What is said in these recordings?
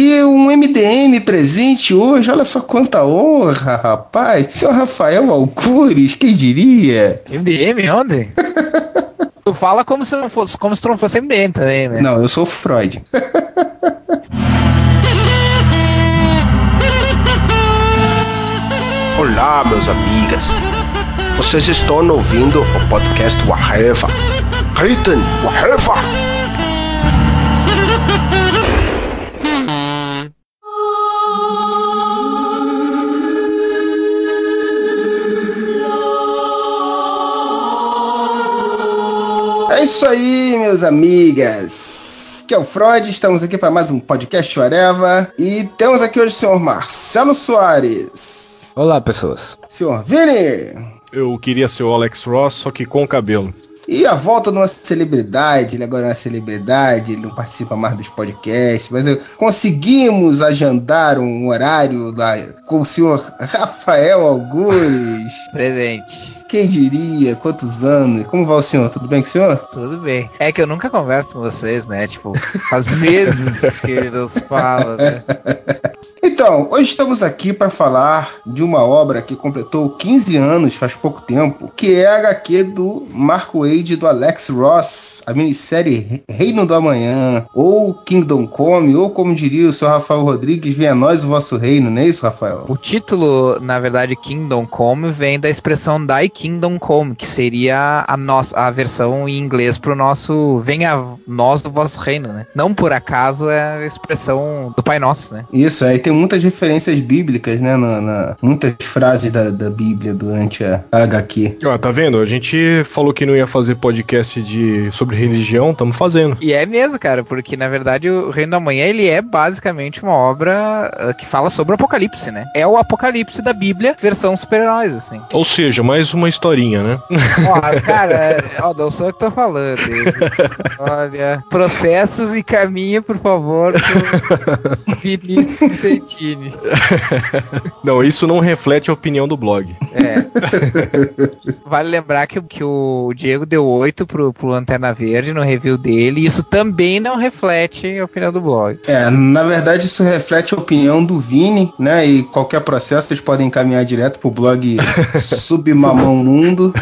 E um MDM presente hoje, olha só quanta honra, rapaz. Senhor Rafael Alcures, quem diria? MDM onde? tu fala como se não fosse, como se tu não fosse MDM também, né? Não, eu sou Freud. Olá, meus amigas. Vocês estão ouvindo o podcast Waheva. Reiten Waheva. Isso aí, meus amigas. Que é o Freud, estamos aqui para mais um podcast Areva e temos aqui hoje o senhor Marcelo Soares. Olá, pessoas. Senhor Vini. Eu queria ser o Alex Ross, só que com cabelo. E a volta de uma celebridade, ele agora é uma celebridade, ele não participa mais dos podcasts, mas conseguimos agendar um horário lá com o senhor Rafael Algures. Presente. Quem diria? Quantos anos? Como vai o senhor? Tudo bem com o senhor? Tudo bem. É que eu nunca converso com vocês, né? Tipo, faz meses que nos fala, né? Então, hoje estamos aqui para falar de uma obra que completou 15 anos faz pouco tempo, que é a HQ do Marco Wade e do Alex Ross, a minissérie Reino do Amanhã, ou Kingdom Come, ou como diria o senhor Rafael Rodrigues, venha a nós o vosso reino, não é isso, Rafael? O título, na verdade, Kingdom Come, vem da expressão Thy Kingdom Come, que seria a, nossa, a versão em inglês pro nosso venha a nós do vosso reino, né? Não por acaso é a expressão do Pai Nosso, né? Isso, aí tem muitas referências bíblicas, né? Na, na muitas frases da, da Bíblia durante a, a HQ. Ó, tá vendo? A gente falou que não ia fazer podcast de, sobre religião, estamos fazendo. E é mesmo, cara, porque na verdade o Reino da Manhã ele é basicamente uma obra uh, que fala sobre o Apocalipse, né? É o Apocalipse da Bíblia, versão super-heróis, assim. Ou seja, mais uma historinha, né? Ó, cara, ó, não sou eu que tô falando. Olha, processos e caminha, por favor, pro Vinícius Vicentini. Não, isso não reflete a opinião do blog. É. Vale lembrar que, que o Diego deu 8 pro, pro Lanterna Verde no review dele, e isso também não reflete a opinião do blog. É, na verdade isso reflete a opinião do Vini, né? E qualquer processo vocês podem encaminhar direto pro blog Submamão Mundo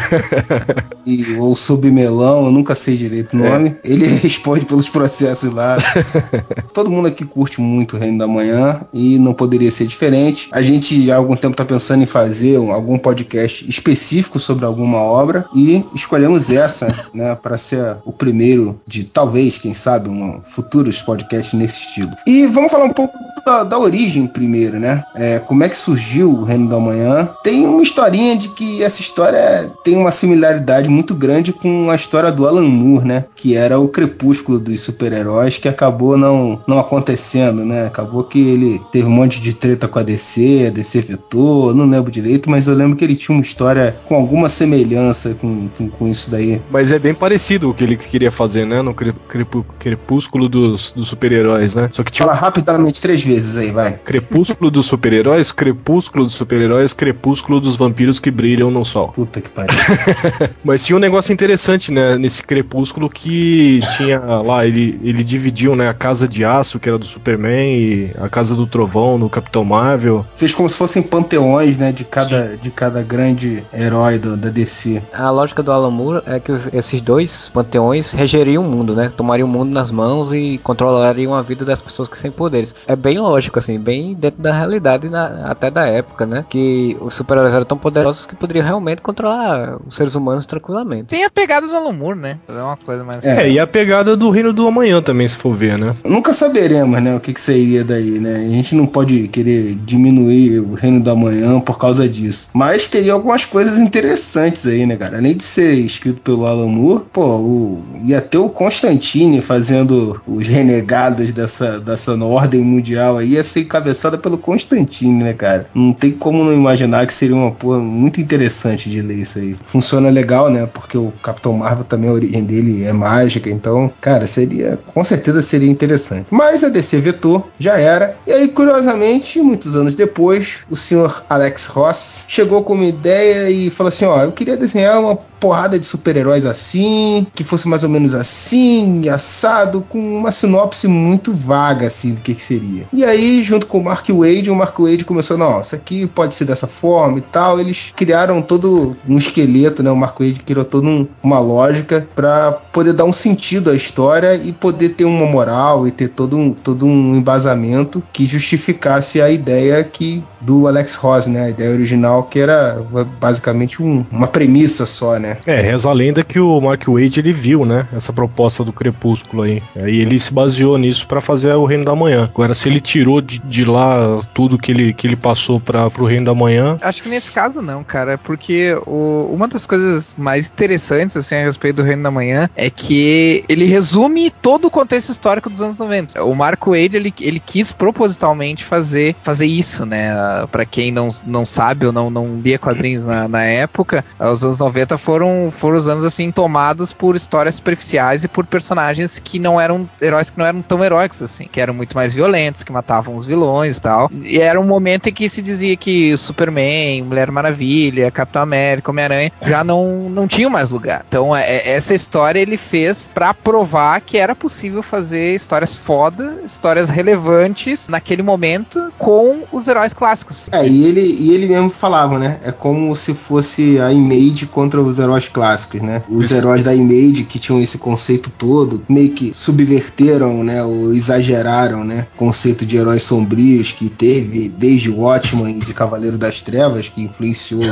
e, ou Submelão, eu nunca sei direito o nome. É. Ele responde pelos processos lá. Todo mundo aqui curte muito o Reino da Manhã e não poderia ser diferente. A gente há algum tempo tá pensando em fazer algum podcast específico sobre alguma obra e escolhemos essa, né, para ser o primeiro de talvez, quem sabe, um futuros podcasts nesse estilo. E vamos falar um pouco da, da origem primeiro, né? É, como é que surgiu o Reino da Manhã? Tem uma historinha de que essa história tem uma similaridade muito grande com a história do Alan Moore, né? Que era o crepúsculo dos super-heróis que acabou não, não acontecendo, né? Acabou que ele teve um monte de treta com a DC, a DC vetou, não lembro direito, mas eu lembro que ele tinha uma história com alguma semelhança com, com, com isso daí. Mas é bem parecido o que ele queria fazer, né? No crepúsculo dos, dos super-heróis, né? Só que tinha. Fala rapidamente três vezes aí, vai. Crepúsculo dos super-heróis, crepúsculo dos super-heróis, crepúsculo dos vampiros que brilham no sol. Puta que pariu. Mas tinha um negócio interessante, né? Nesse crepúsculo que tinha lá, ele, ele dividiu, né? A casa de aço, que era do Superman, e a casa do trovão no Capitão Marvel. Fez como se fossem panteões, né? De cada, de cada grande herói do, da DC. A lógica do Alan Moore é que esses dois panteões regeriam o mundo, né? Tomariam o mundo nas mãos e controlariam a vida das pessoas que têm poderes. É bem lógico, assim, bem dentro da realidade, na, até da época, né? Que os super-heróis eram tão poderosos que poderiam realmente controlar os seres humanos tranquilamente. Tem a pegada do Alan Moore, né? É uma coisa mais. É, é, e a pegada do Reino do Amanhã também, se for ver, né? Nunca saberemos, né? O que, que seria daí, né? A gente não pode querer diminuir o Reino do Amanhã por causa disso. Mas teria algumas coisas interessantes aí, né, cara? Além de ser escrito pelo Alan Moore, pô, o, ia ter o Constantine fazendo os renegados dessa, dessa ordem mundial aí, ia ser encabeçada pelo Constantine, né, cara? Não tem como não imaginar que seria uma porra muito interessante de ler isso aí. Funciona legal, né? Porque o Capitão Marvel também, a origem dele é mágica, então, cara, seria, com certeza seria interessante. Mas a DC vetou, já era. E aí, curiosamente, muitos anos depois, o senhor Alex Ross chegou com uma ideia e falou assim: ó, eu queria desenhar uma porrada de super-heróis assim, que fosse mais ou menos assim, assado, com uma sinopse muito vaga, assim, do que, que seria. E aí, junto com o Mark Wade, o Mark Wade começou, não, isso aqui pode ser dessa forma e tal. Eles criaram todo um esqueleto, né? O Mark Wade criou toda um, uma lógica para poder dar um sentido à história e poder ter uma moral e ter todo um, todo um embasamento que justificasse a ideia que do Alex Ross, né? A ideia original que era basicamente um, uma premissa só, né? É, reza a lenda que o Mark Wade ele viu, né? Essa proposta do Crepúsculo aí. Aí ele se baseou nisso para fazer o Reino da Manhã. Agora, se ele tirou de, de lá tudo que ele, que ele passou para pro Reino da Manhã. Acho que nesse caso não, cara, porque o, uma das coisas mais interessantes assim a respeito do Reino da Manhã é que ele resume todo o contexto histórico dos anos 90. O Mark Wade ele, ele quis propositalmente fazer fazer isso, né? Para quem não, não sabe ou não, não lia quadrinhos na, na época, os anos 90 foram, foram os anos assim tomados por histórias superficiais e por personagens que não eram heróis que não eram tão heróicos assim, que eram muito mais violentos, que matavam os vilões e tal. E era um momento em que se dizia que Superman, Mulher Maravilha, Capitão América, Homem-Aranha já não, não tinham mais lugar. Então, é, é essa história ele fez para provar que era possível fazer histórias foda, histórias relevantes naquele momento com os heróis clássicos. É, e ele, e ele mesmo falava, né? É como se fosse a Image contra os heróis clássicos, né? Os heróis da Image que tinham esse conceito todo, meio que subverteram, né? Ou exageraram, né? O conceito de heróis sombrios que teve desde Watchmen de Cavaleiro das Trevas, que influenciou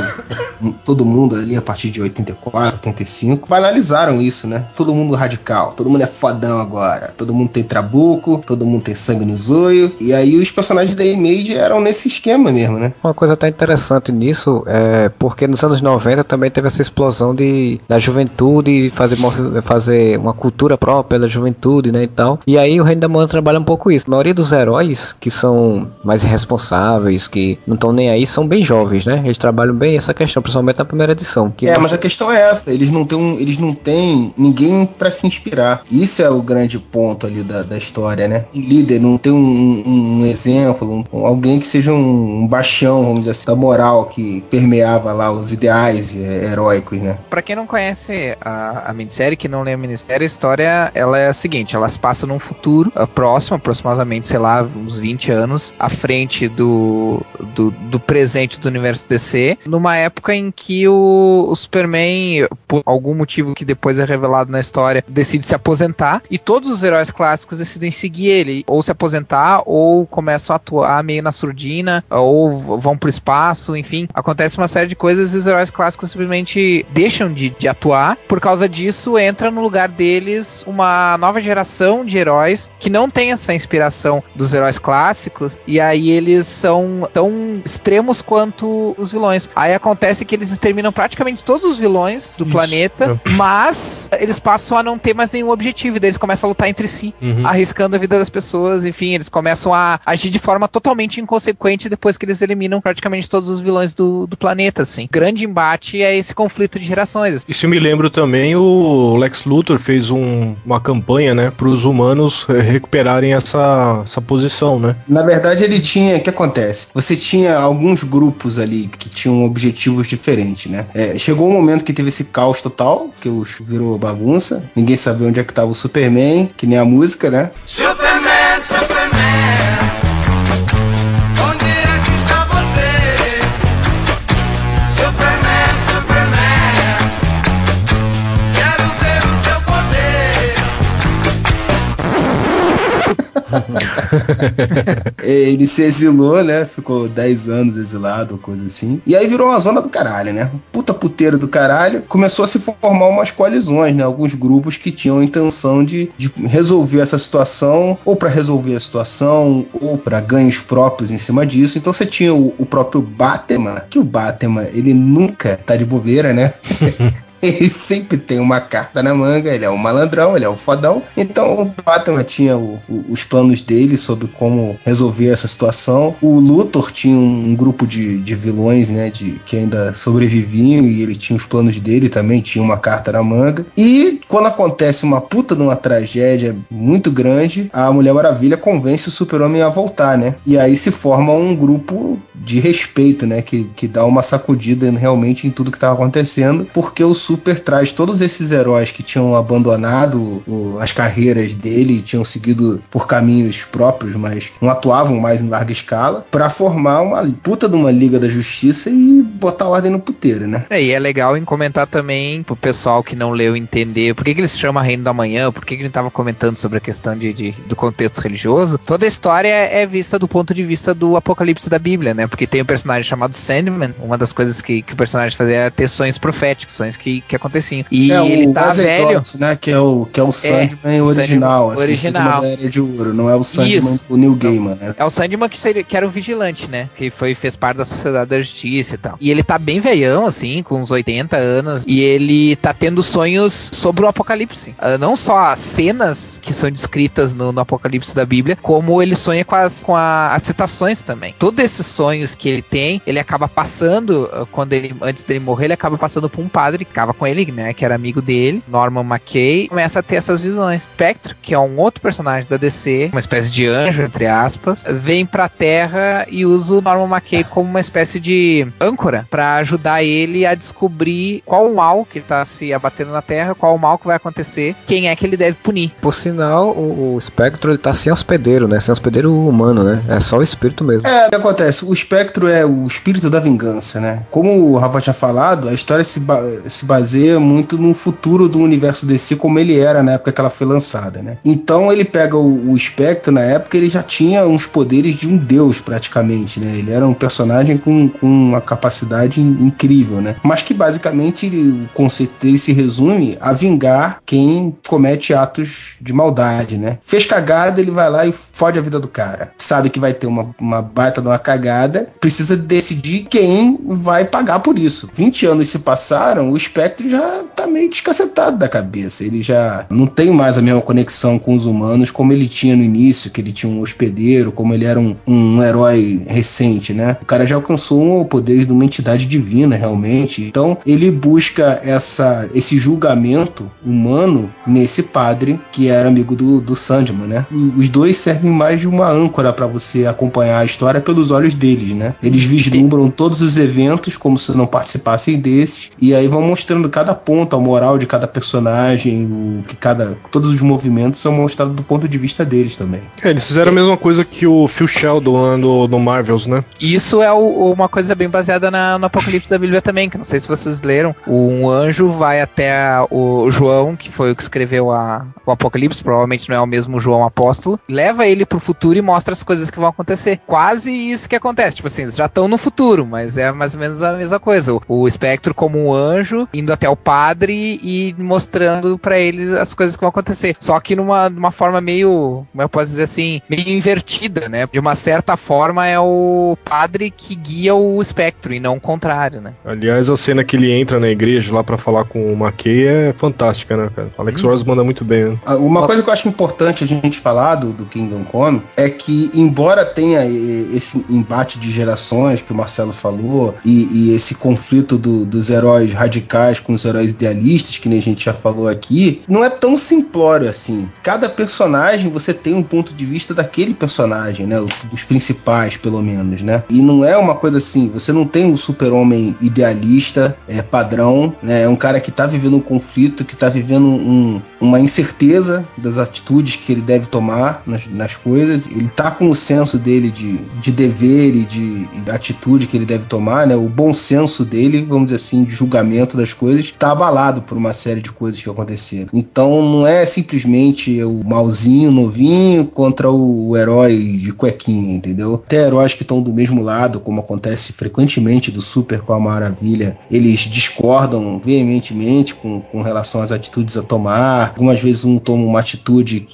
todo mundo ali a partir de 84, 85. Banalizaram isso, né? Todo mundo radical, todo mundo é fodão agora, todo mundo tem trabuco, todo mundo tem sangue no zoio. E aí os personagens da Image eram nesse esquema mesmo, né? Uma coisa até interessante nisso é porque nos anos 90 também teve essa explosão de, da juventude, fazer, fazer uma cultura própria da juventude, né, e tal. E aí o Reino da Manhã trabalha um pouco isso. A maioria dos heróis que são mais irresponsáveis, que não estão nem aí, são bem jovens, né? Eles trabalham bem essa questão, principalmente na primeira edição. é, mostra... mas a questão é essa, eles não têm, eles não têm ninguém para se inspirar. Isso é o grande ponto ali da, da história, né? E líder não tem um, um exemplo, um, alguém que seja um, um baixão, vamos dizer assim, da moral que permeava lá os ideais é, heróicos, né? Pra quem não conhece a, a minissérie, que não lê a minissérie, a história ela é a seguinte: ela se passa num futuro uh, próximo, aproximadamente, sei lá, uns 20 anos, à frente do, do, do presente do universo DC, numa época em que o, o Superman, por algum motivo que depois é revelado na história, decide se aposentar e todos os heróis clássicos decidem seguir ele, ou se aposentar, ou começam a atuar meio na surdina, ou vão pro espaço, enfim. Acontece uma série de coisas e os heróis clássicos simplesmente deixam de, de atuar. Por causa disso, entra no lugar deles uma nova geração de heróis que não tem essa inspiração dos heróis clássicos, e aí eles são tão extremos quanto os vilões. Aí acontece que eles exterminam praticamente todos os vilões do Isso. planeta, é. mas eles passam a não ter mais nenhum objetivo, e daí eles começam a lutar entre si, uhum. arriscando a vida das pessoas, enfim, eles começam a agir de forma totalmente inconsequente depois que eles eliminam praticamente todos os vilões do, do planeta, assim. O grande embate é esse conflito de gerações. Isso me lembro também, o Lex Luthor fez um, uma campanha, né, para os humanos recuperarem essa, essa posição, né? Na verdade, ele tinha, o que acontece? Você tinha alguns grupos ali que tinham objetivos diferentes, né? É, chegou um momento que teve esse caos total, que virou bagunça, ninguém sabia onde é que tava o Superman, que nem a música, né? Superman, Superman. ele se exilou, né? Ficou 10 anos exilado, coisa assim. E aí virou uma zona do caralho, né? Puta puteiro do caralho. Começou a se formar umas coalizões, né? Alguns grupos que tinham a intenção de, de resolver essa situação, ou para resolver a situação, ou para ganhos próprios em cima disso. Então você tinha o, o próprio Batman, que o Batman, ele nunca tá de bobeira, né? ele sempre tem uma carta na manga, ele é um malandrão, ele é um fodão. Então o Batman tinha o, o, os planos dele sobre como resolver essa situação. O Luthor tinha um, um grupo de, de vilões, né, de, que ainda sobreviviam e ele tinha os planos dele também, tinha uma carta na manga. E quando acontece uma puta de uma tragédia muito grande, a Mulher Maravilha convence o Super-Homem a voltar, né? E aí se forma um grupo de respeito, né, que, que dá uma sacudida realmente em tudo que estava acontecendo, porque o Super traz todos esses heróis que tinham abandonado o, as carreiras dele, tinham seguido por caminhos próprios, mas não atuavam mais em larga escala, para formar uma puta de uma Liga da Justiça e botar ordem no puteiro, né? É, e é legal em comentar também pro pessoal que não leu entender por que, que ele se chama Reino da Manhã, por que, que ele tava comentando sobre a questão de, de, do contexto religioso. Toda a história é vista do ponto de vista do apocalipse da Bíblia, né? Porque tem um personagem chamado Sandman, uma das coisas que, que o personagem fazia era ter sonhos proféticos, sonhos que, que aconteciam. E é, ele tá velho. né? Que é o, que é o é, Sandman é, original. Assim, original. Era de ouro, não é o Sandman Isso. do New Gaiman, né? É o Sandman que, seria, que era o vigilante, né? Que foi, fez parte da Sociedade da Justiça e tal. E ele tá bem velhão, assim, com uns 80 anos, e ele tá tendo sonhos sobre o apocalipse. Uh, não só as cenas que são descritas no, no apocalipse da Bíblia, como ele sonha com as, com a, as citações também. Todos esses sonhos que ele tem, ele acaba passando, uh, quando ele, antes dele morrer, ele acaba passando por um padre que ficava com ele, né, que era amigo dele, Norman McKay, começa a ter essas visões. Spectre, que é um outro personagem da DC, uma espécie de anjo, entre aspas, vem pra Terra e usa o Norman McKay como uma espécie de âncora para ajudar ele a descobrir qual o mal que ele tá se abatendo na Terra, qual o mal que vai acontecer, quem é que ele deve punir. Por sinal, o, o Spectro ele tá sem hospedeiro, né? Sem hospedeiro humano, né? É só o espírito mesmo. É, o que acontece? O Espectro é o espírito da vingança, né? Como o Rafa tinha falado, a história se, ba se baseia muito no futuro do universo DC como ele era na época que ela foi lançada, né? Então ele pega o, o Espectro na época, ele já tinha uns poderes de um deus praticamente, né? Ele era um personagem com, com uma capacidade incrível, né? Mas que basicamente o conceito dele se resume a vingar quem comete atos de maldade, né? Fez cagada, ele vai lá e fode a vida do cara. Sabe que vai ter uma, uma baita de uma cagada, precisa decidir quem vai pagar por isso. 20 anos se passaram, o Spectre já tá meio descacetado da cabeça. Ele já não tem mais a mesma conexão com os humanos como ele tinha no início, que ele tinha um hospedeiro, como ele era um, um herói recente, né? O cara já alcançou o poder de uma entidade divina, realmente. Então, ele busca essa, esse julgamento humano nesse padre que era amigo do, do Sandman, né? Os dois servem mais de uma âncora para você acompanhar a história pelos olhos deles, né? Eles vislumbram todos os eventos como se não participassem desses e aí vão mostrando cada ponto, a moral de cada personagem, o que cada todos os movimentos são mostrados do ponto de vista deles também. É, eles fizeram a mesma coisa que o Phil Sheldon no, no Marvels, né? Isso é o, uma coisa bem baseada na, no Apocalipse da Bíblia também, que não sei se vocês leram. Um anjo vai até o João, que foi o que escreveu a, o Apocalipse, provavelmente não é o mesmo João apóstolo, leva ele pro futuro e mostra as coisas que vão acontecer. Quase isso que acontece. Tipo assim, eles já estão no futuro, mas é mais ou menos a mesma coisa. O, o espectro como um anjo indo até o padre e mostrando para eles as coisas que vão acontecer. Só que numa, numa forma meio, como eu posso dizer assim, meio invertida, né? De uma certa forma é o padre que guia o espectro e não o contrário, né? Aliás, a cena que ele entra na igreja lá para falar com o McKay é fantástica, né, cara? Alex hum. Ross manda muito bem, né? Ah, uma Nossa. coisa que eu acho importante a gente falar do, do Kingdom Come é que, embora tenha esse embate de gerações que o Marcelo falou e, e esse conflito do, dos heróis radicais com os heróis idealistas, que nem a gente já falou aqui, não é tão simplório assim. Cada personagem você tem um ponto de vista daquele personagem, né? Dos principais, pelo menos, né? E não é uma coisa assim, você não tem o super-homem idealista, é, padrão, né? É um cara que tá vivendo um conflito, que tá vivendo um, uma incerteza das atitudes que ele deve tomar nas, nas coisas. Ele tá com o senso dele de, de dever e de, de atitude que ele deve tomar, né? O bom senso dele, vamos dizer assim, de julgamento das coisas, tá abalado por uma série de coisas que aconteceram. Então não é simplesmente o malzinho novinho contra o herói de cuequinha, entendeu? Até heróis que estão do mesmo lado, como acontece frequentemente do Super com a Maravilha, eles discordam veementemente com, com relação às atitudes a tomar. Algumas vezes um toma uma atitude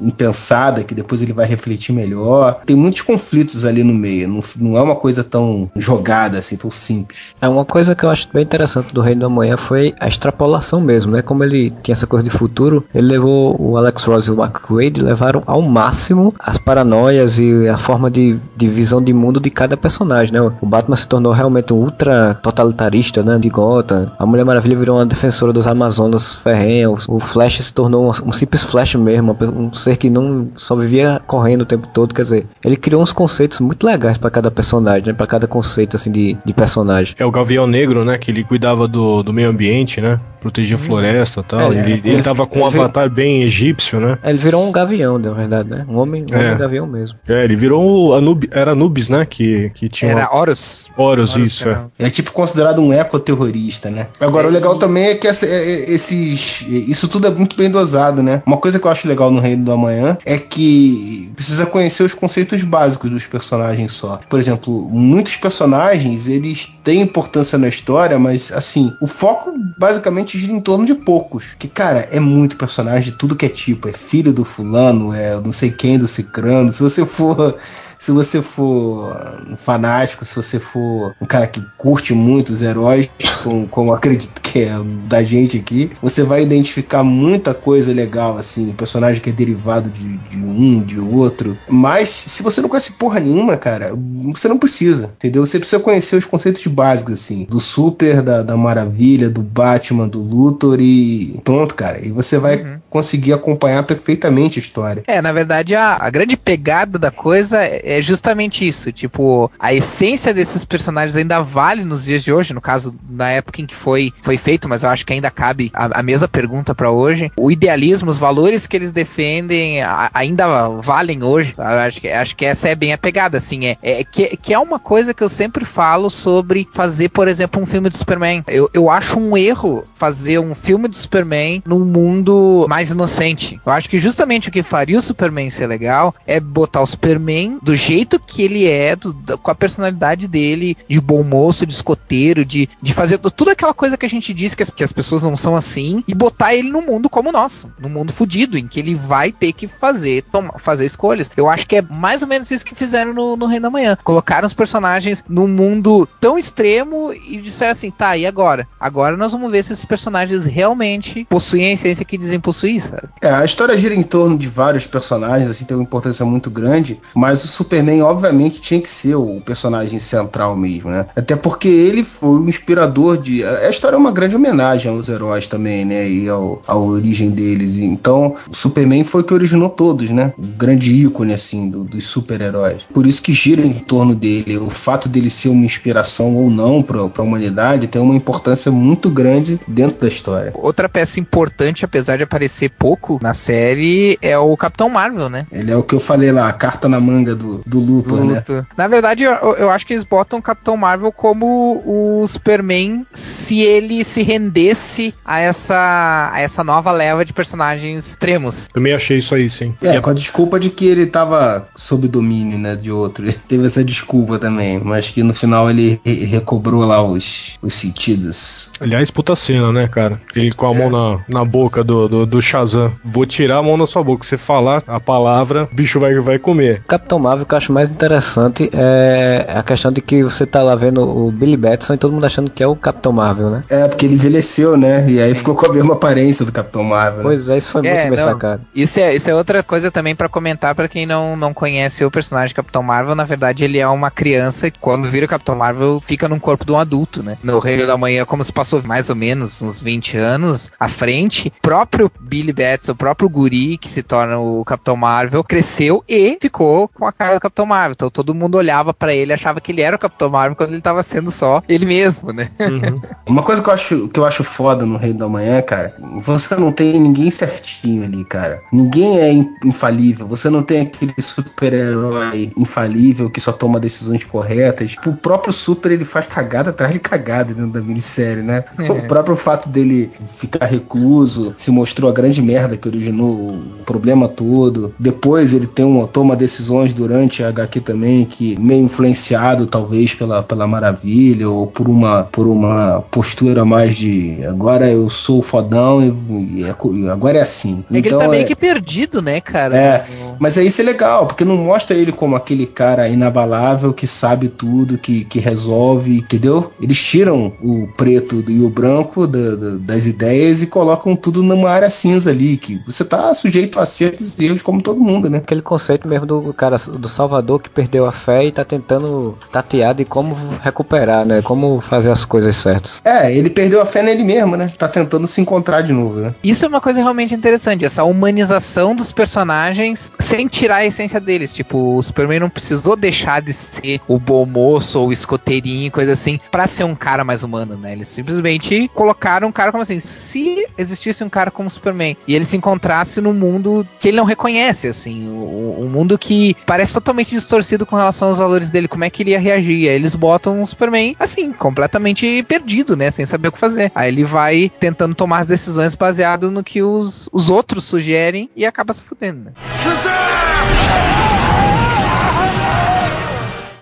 impensada que depois ele vai refletir melhor. Tem muitos conflitos ali no meio, não, não é uma coisa tão jogada assim, tão simples. É uma coisa que eu acho bem interessante do Reino da Foi a extrapolação mesmo, né? Como ele tinha essa coisa de futuro, ele levou o Alex Ross e o Mark Wade levaram ao máximo as paranoias e a forma de, de visão de mundo de cada personagem, né? O Batman se tornou realmente um ultra totalitarista, né? De Gotham. A Mulher Maravilha virou uma defensora das Amazonas ferrenhas. O Flash se tornou um, um simples Flash mesmo, um ser que não só vivia correndo o tempo todo. Quer dizer, ele criou uns conceitos muito legais para cada personagem, né? Para cada conceito assim de, de personagem. É o Gavião Negro, né? Que ele cuidava do, do meio ambiente, né? Protegia a floresta e tal. É, ele, é, ele tava com um ele- avatar bem egípcio, né? Ele virou um gavião, na verdade, né? Um homem, um É. homem gavião mesmo. É, ele virou o Anub, era Anubis, né? Que, que tinha Era uma- Horus. Horus, Horus isso, é. era- É tipo considerado um ecoterrorista, né? Agora, É, o legal e- também é que essa- é- é- esses, isso tudo é muito bem dosado, né? Uma coisa que eu acho legal no Reino do Amanhã é que precisa conhecer os conceitos básicos dos personagens só. Por exemplo, muitos personagens, eles têm importância na história, mas, assim, o foco basicamente gira em torno de poucos. Que, cara, é muito personagem de tudo que é tipo. É filho do fulano, é não sei quem do cicrano. Se você for se você for um fanático, se você for um cara que curte muito os heróis, como, como acredito que é da gente aqui, você vai identificar muita coisa legal, assim, personagem que é derivado de, de um, de outro. Mas, se você não conhece porra nenhuma, cara, você não precisa, entendeu? Você precisa conhecer os conceitos básicos, assim, do Super, da, da Maravilha, do Batman, do Luthor e pronto, cara. E você vai Uhum. conseguir acompanhar perfeitamente a história. É, na verdade, a, a grande pegada da coisa é é justamente isso. Tipo, a essência desses personagens ainda vale nos dias de hoje, no caso, na época em que foi, foi feito, mas eu acho que ainda cabe a, a mesma pergunta pra hoje. O idealismo, os valores que eles defendem a- ainda valem hoje. Eu acho que, acho que essa é bem a pegada, assim. É, é que, que é uma coisa que eu sempre falo sobre fazer, por exemplo, um filme de Superman. Eu, eu acho um erro fazer um filme de Superman num mundo mais inocente. Eu acho que justamente o que faria o Superman ser legal é botar o Superman do jeito que ele é, do- da- com a personalidade dele, de bom moço, de escoteiro, de, de fazer tu- tudo aquela coisa que a gente diz que as, que as pessoas não são assim, e botar ele num mundo como o nosso, num mundo fudido, em que ele vai ter que fazer, toma- fazer escolhas. Eu acho que é mais ou menos isso que fizeram no, no Reino da Manhã. Colocaram os personagens num mundo tão extremo e disseram assim, tá, e agora? Agora nós vamos ver se esses personagens realmente possuem a essência que dizem possuir, sabe? É, a história gira em torno de vários personagens, assim, tem uma importância muito grande, mas o Superman, obviamente, tinha que ser o personagem central mesmo, né? Até porque ele foi o inspirador de. A história é uma grande homenagem aos heróis também, né? E ao, à origem deles. Então, o Superman foi o que originou todos, né? O grande ícone, assim, do- dos super-heróis. Por isso que gira em torno dele. O fato dele ser uma inspiração ou não para a humanidade tem uma importância muito grande dentro da história. Outra peça importante, apesar de aparecer pouco na série, é o Capitão Marvel, né? Ele é o que eu falei lá, a carta na manga do, do Luthor, né? Luto. Na verdade, eu, eu acho que eles botam o Capitão Marvel como o Superman se ele se rendesse a essa, a essa nova leva de personagens extremos. Também achei isso aí, sim. É, com a desculpa de que ele tava sob domínio, né, de outro. Ele teve essa desculpa também, mas que no final ele re- recobrou lá os, os sentidos. aliás, puta cena, né, cara? Ele com a mão na, na boca do, do, do Shazam. Vou tirar a mão da sua boca. Você falar a palavra, o bicho vai, vai comer. Capitão Marvel, o que eu acho mais interessante é a questão de que você tá lá vendo o Billy Batson e todo mundo achando que é o Capitão Marvel, né? É, porque ele envelheceu, né? E aí ficou com a mesma aparência do Capitão Marvel. né? Pois é, isso foi É, muito bem não. sacado. Isso é, isso é outra coisa também pra comentar pra quem não, não conhece o personagem Capitão Marvel. Na verdade, ele é uma criança que, quando vira o Capitão Marvel, fica num corpo de um adulto, né? No Reino da Manhã, como se passou mais ou menos uns 20 anos à frente, próprio Billy Batson, o próprio Guri, que se torna o Capitão Marvel, cresceu e ficou com a cara do Capitão Marvel. Então todo mundo olhava pra ele e achava que ele era o Capitão Marvel quando ele tava sendo só ele mesmo, né? Uhum. Uma coisa que eu acho que eu acho foda no Reino da Manhã, cara, você não tem ninguém certinho ali, cara. Ninguém é in- infalível. Você não tem aquele super-herói infalível que só toma decisões corretas. O próprio Super ele faz cagada atrás de cagada dentro da minissérie, né? O próprio fato dele ficar recluso se mostrou a grande merda que originou o problema todo. Depois ele tem uma toma decisões durante a HQ também que meio influenciado talvez pela, pela maravilha ou por uma por uma postura mais de agora eu sou o fodão e, e é agora é assim. É que ele tá é- meio que perdido, né, cara? É, mas aí isso é legal, porque não mostra ele como aquele cara inabalável que sabe tudo, que, que resolve, entendeu? Eles tiram o preto e o branco da- da- das ideias e colocam tudo numa área cinza ali, que você tá sujeito a acertos e erros como todo mundo, né? Aquele conceito mesmo do cara, do salvador que perdeu a fé e tá tentando tatear de como recuperar, né? Como fazer as coisas certas. É, ele perdeu a fé nele mesmo, né? Tá tentando se encontrar de novo, né? Isso é uma coisa realmente interessante, essa humanização dos personagens sem tirar a essência deles. Tipo, o Superman não precisou deixar de ser o bom moço ou o escoteirinho, coisa assim, pra ser um cara mais humano, né? Eles simplesmente colocaram um cara como assim, se existisse um cara como o Superman e ele se encontrasse num mundo que ele não reconhece, assim, um mundo que parece totalmente distorcido com relação aos valores dele, como é que ele ia reagir? Aí eles botam um Superman, assim, completamente perdido, né? Sem saber o que fazer. Aí ele vai tentando tomar as decisões baseado no que os, os outros sugerem e acaba se fudendo, né?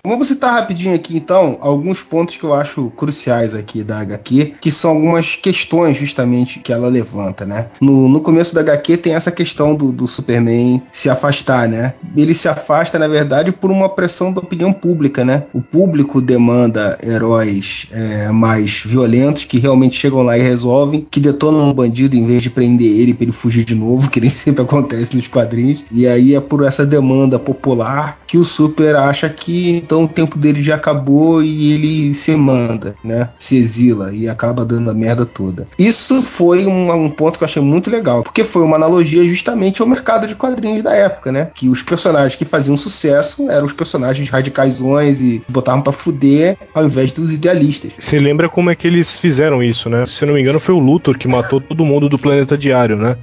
Vamos citar rapidinho aqui, então, alguns pontos que eu acho cruciais aqui da HQ, que são algumas questões justamente que ela levanta, né? No, no começo da HQ tem essa questão do, do Superman se afastar, né? Ele se afasta, na verdade, por uma pressão da opinião pública, né? O público demanda heróis é, mais violentos que realmente chegam lá e resolvem, que detonam um bandido em vez de prender ele para ele fugir de novo, que nem sempre acontece nos quadrinhos. E aí é por essa demanda popular que o Super acha que então o tempo dele já acabou e ele se manda, né? Se exila e acaba dando a merda toda. Isso foi um, um ponto que eu achei muito legal, porque foi uma analogia justamente ao mercado de quadrinhos da época, né? Que os personagens que faziam sucesso eram os personagens radicaisões e botavam para fuder ao invés dos idealistas. Você lembra como é que eles fizeram isso, né? Se eu não me engano, foi o Luthor que matou todo mundo do planeta diário, né?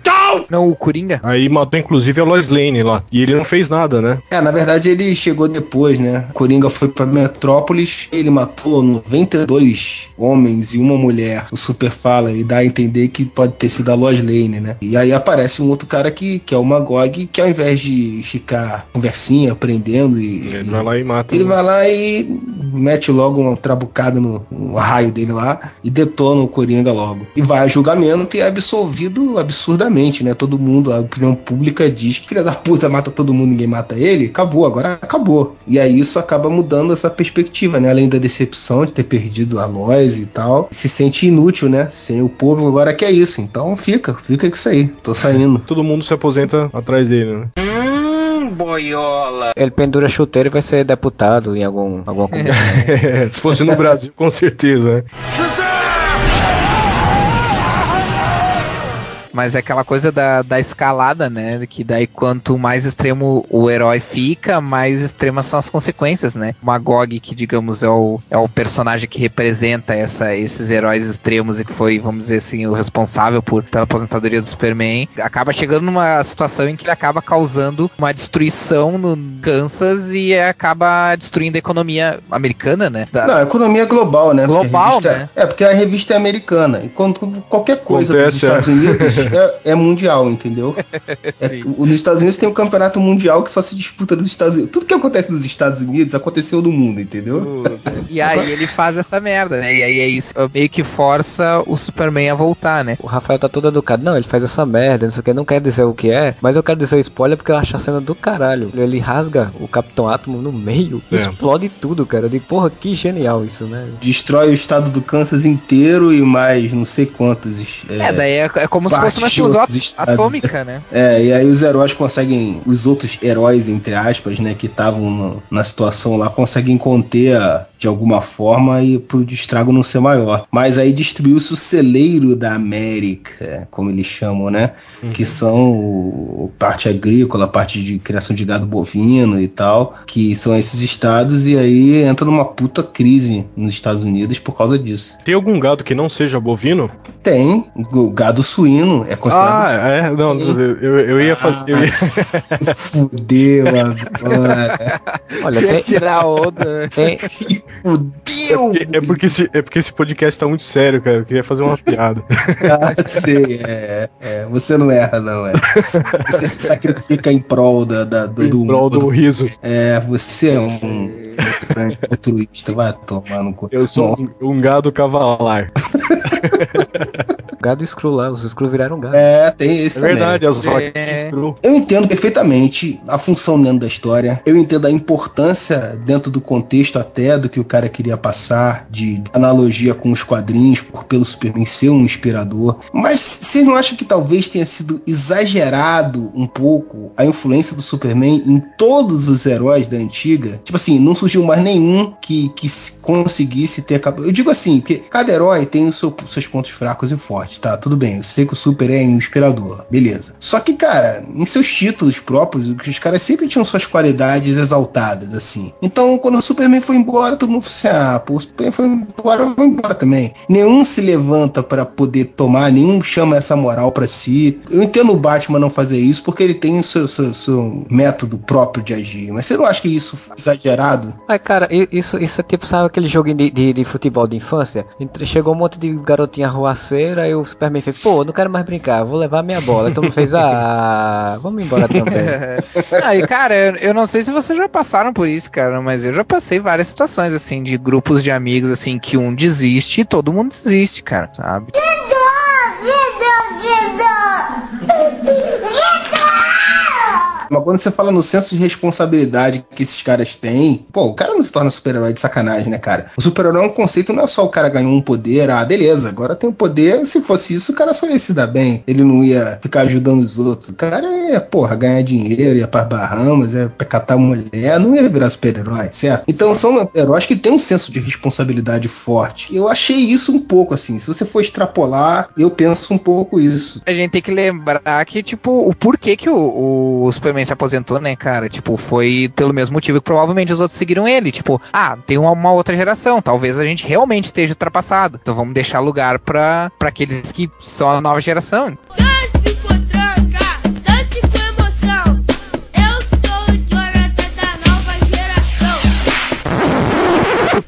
Não, o Coringa? Aí matou inclusive a Lois Lane lá. E ele não fez nada, né? É, na verdade ele chegou depois, né? Coringa foi pra Metrópolis, ele matou 92 homens e uma mulher. O Super fala e dá a entender que pode ter sido a Lois Lane, né? E aí aparece um outro cara que, que é o Magog, que ao invés de ficar conversinha, aprendendo e. Ele vai lá e mata. Ele né? vai lá e mete logo uma trabucada no, no raio dele lá e detona o Coringa logo. E vai a julgamento e é absolvido absurdamente, né? Todo mundo, a opinião pública diz que filha da puta mata todo mundo, ninguém mata ele. Acabou, agora acabou. E aí isso acaba mudando essa perspectiva, né? Além da decepção de ter perdido a Lois e tal, se sente inútil, né? Sem o público agora que é isso. Então fica, fica com isso aí. Tô saindo. Todo mundo se aposenta atrás dele, né? Ele pendura chuteiro e vai ser deputado em algum, alguma coisa. Se fosse no Brasil, com certeza, né? Mas é aquela coisa da, da escalada, né? Que daí quanto mais extremo o herói fica, mais extremas são as consequências, né? O Magog, que digamos é o, é o personagem que representa essa, esses heróis extremos e que foi, vamos dizer assim, o responsável por, pela aposentadoria do Superman, acaba chegando numa situação em que ele acaba causando uma destruição no Kansas e acaba destruindo a economia americana, né? Da- Não, a economia global, né? Porque Global, revista- né? É, porque a revista é americana. Enquanto qualquer coisa dos Acontece, Estados é. Unidos é, é mundial, entendeu? É, nos Estados Unidos tem um campeonato mundial que só se disputa nos Estados Unidos. Tudo que acontece nos Estados Unidos aconteceu no mundo, entendeu? E aí ele faz essa merda, né? E aí é isso meio que força o Superman a voltar, né? O Rafael tá todo educado. Não, ele faz essa merda, não sei o que. Não quer dizer o que é, mas eu quero dizer spoiler porque eu acho a cena do caralho. Ele rasga o Capitão Átomo no meio, É. explode tudo, cara. Digo, porra, que genial isso, né? Destrói o estado do Kansas inteiro e mais não sei quantos. É, daí é, é como se outros estados. atômica, né? É, e aí os heróis conseguem, os outros heróis, entre aspas, né, que estavam na situação lá, conseguem conter a- de alguma forma e pro estrago não ser maior. Mas aí destruiu-se o celeiro da América, como eles chamam, né? Que são o, parte agrícola, a parte de criação de gado bovino e tal, que são esses estados, e aí entra numa puta crise nos Estados Unidos por causa disso. Tem algum gado que não seja bovino? Tem, o gado suíno é considerado Ah, é? Não, eu, eu ia fazer. eu ia- se fudeu agora. Olha, tem, Tirar onda. tem, Se fudeu! É porque, esse, é porque esse podcast tá muito sério, cara. Eu queria fazer uma piada. Ah, sei, é, é, você não erra, não, é. Você se sacrifica em prol da, da- do, Em prol do riso. É, você é um altruísta, vai tomar no cu. Eu sou um, um gado cavalar. Gado Screw lá, os Screw viraram gado. É, tem esse É também. verdade, as É. vaquinhas Screw. Eu entendo perfeitamente a função dentro da história. Eu entendo a importância dentro do contexto até do que o cara queria passar, de analogia com os quadrinhos, por pelo Superman ser um inspirador. Mas vocês não acham que talvez tenha sido exagerado um pouco a influência do Superman em todos os heróis da antiga? Tipo assim, não surgiu mais nenhum que, que se conseguisse ter. Eu digo assim, porque cada herói tem os seu- seus pontos fracos e fortes, tá? Tudo bem, eu sei que o Super é inspirador, beleza. Só que, cara, em seus títulos próprios, os caras sempre tinham suas qualidades exaltadas, assim. Então, quando o Superman foi embora, todo mundo falou assim: ah, pô, o Superman foi embora, embora também. Nenhum se levanta pra poder tomar, nenhum chama essa moral pra si. Eu entendo o Batman não fazer isso porque ele tem o seu, seu, seu método próprio de agir, mas você não acha que isso foi exagerado? Mas, cara, isso, isso é tipo, sabe aquele joguinho de, de, de futebol de infância? Chegou um monte de garotinha arruaceira e o Superman fez, pô, não quero mais brincar, vou levar minha bola. Então ele fez, ah, vamos embora também. Aí, cara, eu, eu não sei se vocês já passaram por isso, cara, mas eu já passei várias situações, assim, de grupos de amigos, assim, que um desiste e todo mundo desiste, cara, sabe? Mas quando você fala no senso de responsabilidade que esses caras têm, pô, o cara não se torna super-herói de sacanagem, né, cara? O super-herói é um conceito, não é só o cara ganhou um poder, ah, beleza, agora tem um poder, se fosse isso, o cara só ia se dar bem. Ele não ia ficar ajudando os outros. O cara ia, porra, ganhar dinheiro, ia para Bahamas, ia catar mulher, não ia virar super-herói, certo? Então são heróis que têm um senso de responsabilidade forte. Eu achei isso um pouco assim. Se você for extrapolar, eu penso um pouco isso. A gente tem que lembrar que, tipo, o porquê que o, o Superman se aposentou, né, cara? Tipo, foi pelo mesmo motivo que provavelmente os outros seguiram ele. Tipo, ah, tem uma, uma outra geração, talvez a gente realmente esteja ultrapassado. Então vamos deixar lugar pra, aqueles que são a nova geração. Dance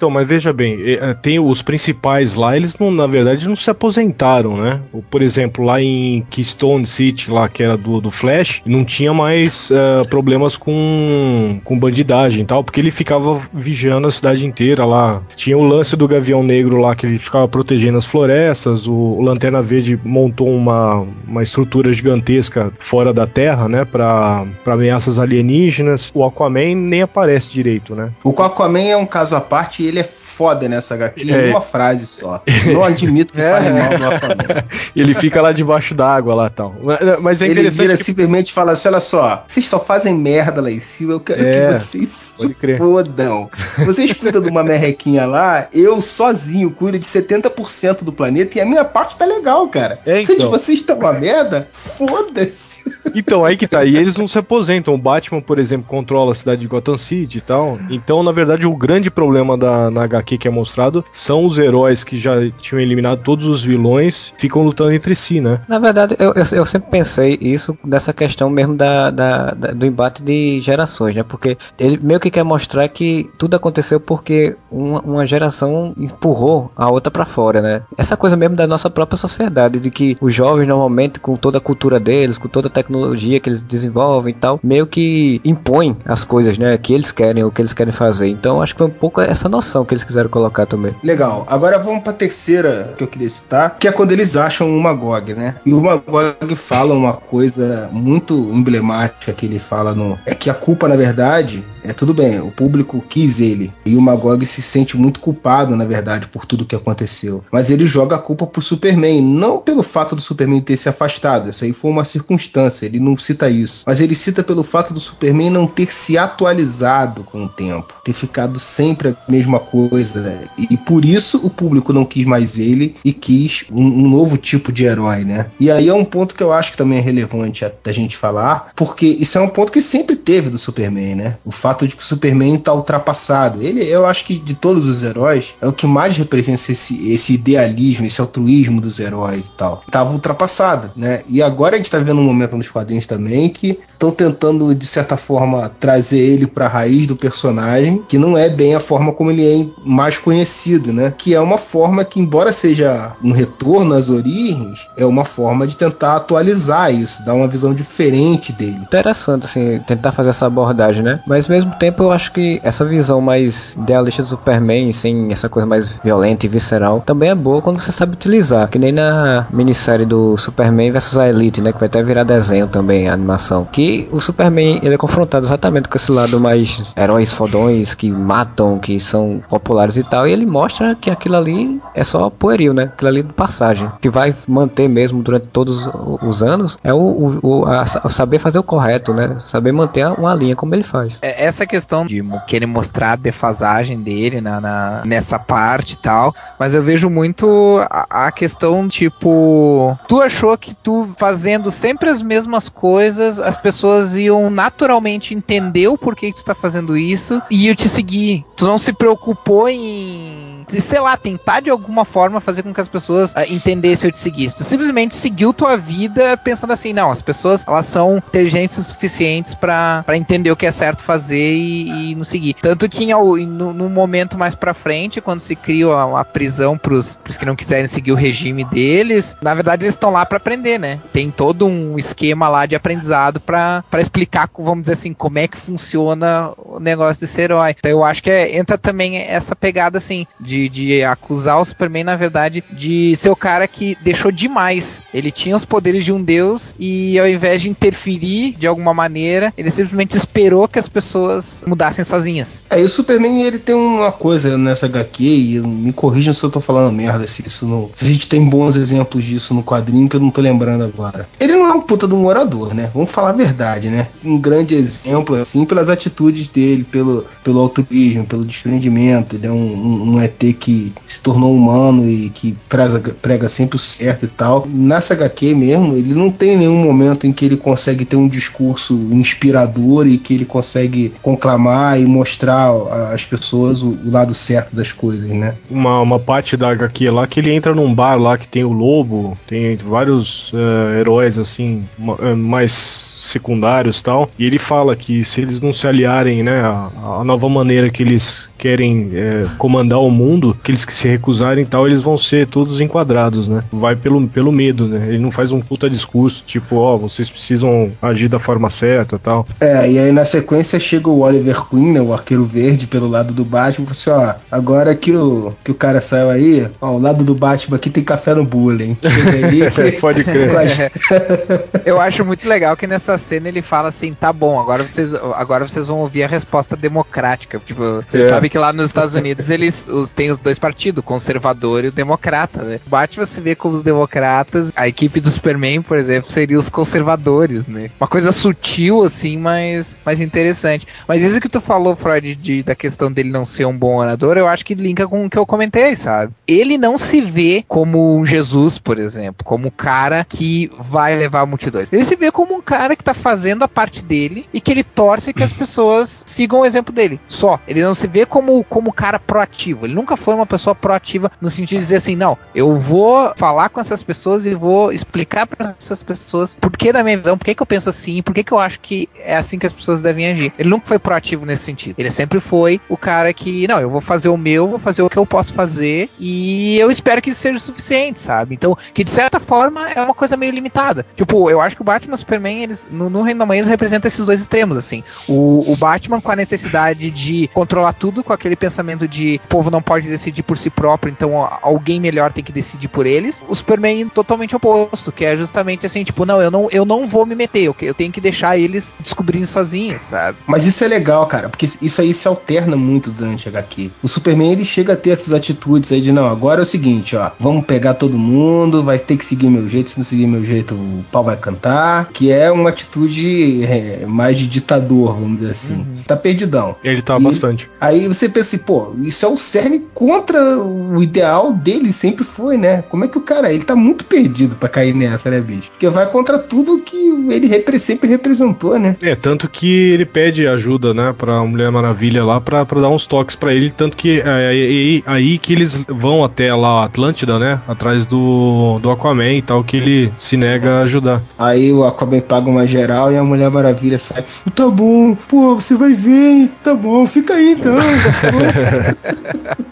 Então, mas veja bem, eh, tem os principais lá, eles não, na verdade, não se aposentaram, né? Por exemplo, lá em Keystone City, lá que era do, do Flash, não tinha mais eh, problemas com, com bandidagem e tal, porque ele ficava vigiando a cidade inteira lá. Tinha o lance do Gavião Negro lá, que ele ficava protegendo as florestas, o, o Lanterna Verde montou uma, uma estrutura gigantesca fora da Terra, né, pra, pra ameaças alienígenas. O Aquaman nem aparece direito, né? O Aquaman é um caso à parte ele é foda nessa HQ É. em uma frase só. Não admito que fale mal do Aquaman. Ele fica lá debaixo d'água lá e tal. Mas- é Ele vira que- simplesmente e fala assim: olha só, vocês só fazem merda lá em cima, eu quero É, que vocês pode se crer. fodam. Vocês cuidam de uma merrequinha lá, eu sozinho cuido de 70% do planeta e a minha parte tá legal, cara. É, Se então. vocês estão uma merda, foda-se. Então, aí que tá. E eles não se aposentam. O Batman, por exemplo, controla a cidade de Gotham City e tal. Então, na verdade, o grande problema da, na HQ que é mostrado são os heróis que já tinham eliminado todos os vilões, ficam lutando entre si, né? Na verdade, eu, eu, eu sempre pensei isso dessa questão mesmo da, da- da- do embate de gerações, né? Porque ele meio que quer mostrar que tudo aconteceu porque uma, uma geração empurrou a outra pra fora, né? Essa coisa mesmo da nossa própria sociedade, de que os jovens normalmente, com toda a cultura deles, com toda tecnologia que eles desenvolvem e tal, meio que impõem as coisas, né? Que eles querem, o que eles querem fazer. Então, acho que foi um pouco essa noção que eles quiseram colocar também. Legal. Agora vamos pra terceira que eu queria citar, que é quando eles acham o Magog, né? E o Magog fala uma coisa muito emblemática que ele fala no. É que a culpa, na verdade, é tudo bem, o público quis ele. E o Magog se sente muito culpado, na verdade, por tudo que aconteceu. Mas ele joga a culpa pro Superman, não pelo fato do Superman ter se afastado. Isso aí foi uma circunstância, ele não cita isso. Mas ele cita pelo fato do Superman não ter se atualizado com o tempo, ter ficado sempre a mesma coisa. E por isso o público não quis mais ele e quis um, um novo tipo de herói, né? E aí é um ponto que eu acho que também é relevante a- da gente falar, porque isso é um ponto que sempre teve do Superman, né? O fato de que o Superman tá ultrapassado. Ele, eu acho que de todos os heróis, é o que mais representa esse, esse idealismo, esse altruísmo dos heróis e tal. Tava ultrapassado, né? E agora a gente tá vendo um momento nos quadrinhos também que estão tentando, de certa forma, trazer ele pra raiz do personagem, que não é bem a forma como ele é mais conhecido, né? Que é uma forma que, embora seja um retorno às origens, é uma forma de tentar atualizar isso, dar uma visão diferente dele. interessante, assim, tentar fazer essa abordagem, né? Mas mesmo mesmo tempo, eu acho que essa visão mais idealista do Superman, sem essa coisa mais violenta e visceral, também é boa quando você sabe utilizar. Que nem na minissérie do Superman vs a Elite, né? Que vai até virar desenho também, animação. Que o Superman ele é confrontado exatamente com esse lado mais heróis fodões que matam, que são populares e tal. E ele mostra que aquilo ali é só pueril, né? Aquilo ali de passagem. Que vai manter mesmo durante todos os anos é o, o, o a, saber fazer o correto, né? Saber manter uma linha como ele faz. É, Essa questão de querer mostrar a defasagem dele na, na- nessa parte e tal, mas eu vejo muito a, a questão, tipo, tu achou que tu fazendo sempre as mesmas coisas, as pessoas iam naturalmente entender o porquê que tu tá fazendo isso e iam te seguir. Tu não se preocupou em sei lá, tentar de alguma forma fazer com que as pessoas ah, entendessem ou te seguissem. Tu simplesmente seguiu tua vida pensando assim, não, as pessoas elas são inteligentes o suficientes pra entender o que é certo fazer e, e nos seguir. Tanto que em, no, no momento mais pra frente, quando se cria a, a prisão pros, pros que não quiserem seguir o regime deles, na verdade eles estão lá pra aprender, né? Tem todo um esquema lá de aprendizado pra explicar, vamos dizer assim, como é que funciona o negócio de ser herói. Então eu acho que é- entra também essa pegada assim de, de acusar o Superman, na verdade, de ser o cara que deixou demais. Ele tinha os poderes de um deus e ao invés de interferir de alguma maneira, ele simplesmente esperou que as pessoas mudassem sozinhas. É, e o Superman ele tem uma coisa nessa HQ, e me corrijam se eu tô falando merda, se isso não. Se a gente tem bons exemplos disso no quadrinho que eu não tô lembrando agora. Ele não é um puta de um orador, né? Vamos falar a verdade, né? Um grande exemplo, assim, pelas atitudes dele, pelo, pelo altruísmo, pelo desprendimento. Ele é um, um, um ET que se tornou humano e que preza, prega sempre o certo e tal. Nessa HQ mesmo, ele não tem nenhum momento em que ele consegue ter um discurso inspirador e que ele consegue conclamar e mostrar às pessoas o, lado certo das coisas, né? uma, uma parte da HQ lá que ele entra num bar lá que tem o lobo, tem vários eh, heróis assim, eh, mais secundários e tal, e ele fala que se eles não se aliarem, né, a, a nova maneira que eles querem eh, comandar o mundo, que eles que se recusarem e tal, eles vão ser todos enquadrados, né? Vai pelo, pelo medo, né? Ele não faz um puta discurso, tipo, ó, vocês precisam agir da forma certa e tal. É, e aí na sequência chega o Oliver Queen, né, o arqueiro verde, pelo lado do Batman, e fala assim, ó, agora que o, que o cara saiu aí, ó, o lado do Batman aqui tem café no bullying. Aí que- Pode crer. Eu acho muito legal que nessa cena ele fala assim, tá bom, agora vocês, agora vocês vão ouvir a resposta democrática. Tipo, você É. sabe que lá nos Estados Unidos eles os, tem os dois partidos, o conservador e o democrata, né? O Batman se vê como os democratas, a equipe do Superman, por exemplo, seria os conservadores, né? Uma coisa sutil, assim, mas, mas interessante. Mas isso que tu falou, Freud, de, da questão dele não ser um bom orador, eu acho que linka com o que eu comentei, sabe? Ele não se vê como um Jesus, por exemplo, como o cara que vai levar multidões. Ele se vê como um cara que tá fazendo a parte dele e que ele torce que as pessoas sigam o exemplo dele. Só. Ele não se vê como como cara proativo. Ele nunca foi uma pessoa proativa no sentido de dizer assim, não, eu vou falar com essas pessoas e vou explicar para essas pessoas por que da minha visão, por que, que eu penso assim, por que, que eu acho que é assim que as pessoas devem agir. Ele nunca foi proativo nesse sentido. Ele sempre foi o cara que, não, eu vou fazer o meu, vou fazer o que eu posso fazer e eu espero que isso seja o suficiente, sabe? Então, que de certa forma é uma coisa meio limitada. Tipo, eu acho que o Batman e o Superman, eles, no, no Reino da Manhã, eles representam esses dois extremos, assim. O, o Batman com a necessidade de controlar tudo, com aquele pensamento de o povo não pode decidir por si próprio, então alguém melhor tem que decidir por eles. O Superman totalmente oposto, que é justamente assim, tipo, não, eu não, eu não vou me meter, eu, eu tenho que deixar eles descobrirem sozinhos, sabe? Mas isso é legal, cara, porque isso aí se alterna muito durante a HQ. O Superman ele chega a ter essas atitudes aí de não, agora é o seguinte, ó, vamos pegar todo mundo, vai ter que seguir meu jeito, se não seguir meu jeito, o pau vai cantar, que é uma atitude é, mais de ditador, vamos dizer assim. Tá perdidão. Ele tá E- bastante. Aí você pensa assim, pô, isso é o cerne contra o ideal dele, sempre foi, né? Como é que o cara, ele tá muito perdido pra cair nessa, né, bicho? Porque vai contra tudo que ele repre- sempre representou, né? É, tanto que ele pede ajuda, né, pra Mulher Maravilha lá pra, pra dar uns toques pra ele. Tanto que é aí, aí que eles vão até lá a Atlântida, né, atrás do, do Aquaman e tal, que ele se nega a ajudar. Aí o Aquaman paga uma geral e a Mulher Maravilha sai. Tá bom, pô, você vai ver, tá bom, fica aí então.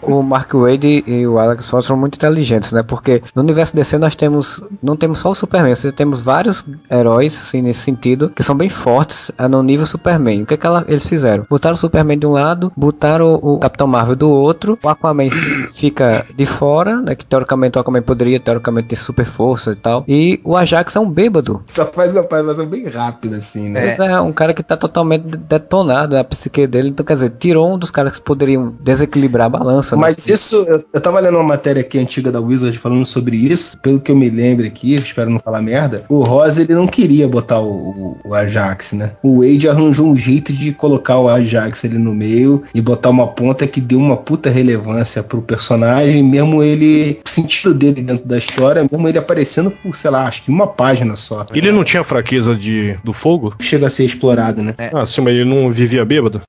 O Mark Wade e o Alex Ross são muito inteligentes, né? Porque no universo DC nós temos. Não temos só o Superman, nós temos vários heróis, assim, nesse sentido, que são bem fortes é, no nível Superman. O que, é que ela- eles fizeram? Botaram o Superman de um lado, botaram o, o Capitão Marvel do outro, o Aquaman fica de fora, né? Que teoricamente o Aquaman poderia, teoricamente, ter super força e tal. E o Ajax é um bêbado. Só faz uma participação bem rápida, assim, né? Mas é um cara que tá totalmente de- detonado na psique dele. Então, quer dizer, tirou um dos caras que poderiam desequilibrar a balança. né? Mas isso, eu, eu tava lendo uma matéria aqui antiga da Wizard falando sobre isso, pelo que eu me lembro aqui, espero não falar merda, o Rosa ele não queria botar o, o- o Ajax, né? O Wade arranjou um jeito de colocar o Ajax ali no meio e botar uma ponta que deu uma puta relevância pro personagem, mesmo ele, o sentido dele dentro da história, mesmo ele aparecendo por, sei lá, acho que uma página só. Ele não tinha fraqueza de, do fogo? Chega a ser explorado, né? Ah, sim, mas ele não vivia bêbado?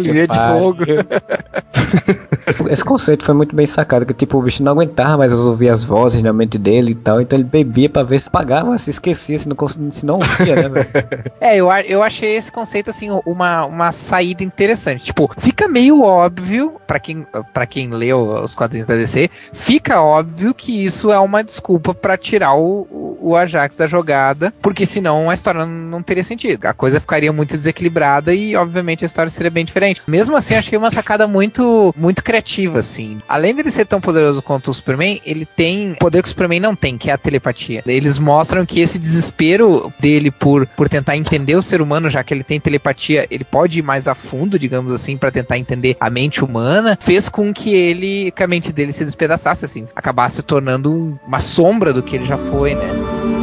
Linha de fogo. Esse conceito foi muito bem sacado, que tipo, o bicho não aguentava mais ouvir as vozes na mente dele e tal, então ele bebia pra ver se pagava, se esquecia, se não, se não ouvia, né, velho? É, eu, eu achei esse conceito, assim, uma, uma saída interessante. Tipo, fica meio óbvio, pra quem, pra quem leu os quadrinhos da DC, fica óbvio que isso é uma desculpa pra tirar o, o- o Ajax da jogada, porque senão a história não, teria sentido. A coisa ficaria muito desequilibrada e, obviamente, a história seria bem diferente. Mesmo assim, achei uma sacada muito, muito criativa, assim. Além dele ser tão poderoso quanto o Superman, ele tem poder que o Superman não tem, que é a telepatia. Eles mostram que esse desespero dele por, por tentar entender o ser humano, já que ele tem telepatia, ele pode ir mais a fundo, digamos assim, pra tentar entender a mente humana, fez com que ele, que a mente dele se despedaçasse, assim, acabasse se tornando um- uma sombra do que ele já foi, né? thank you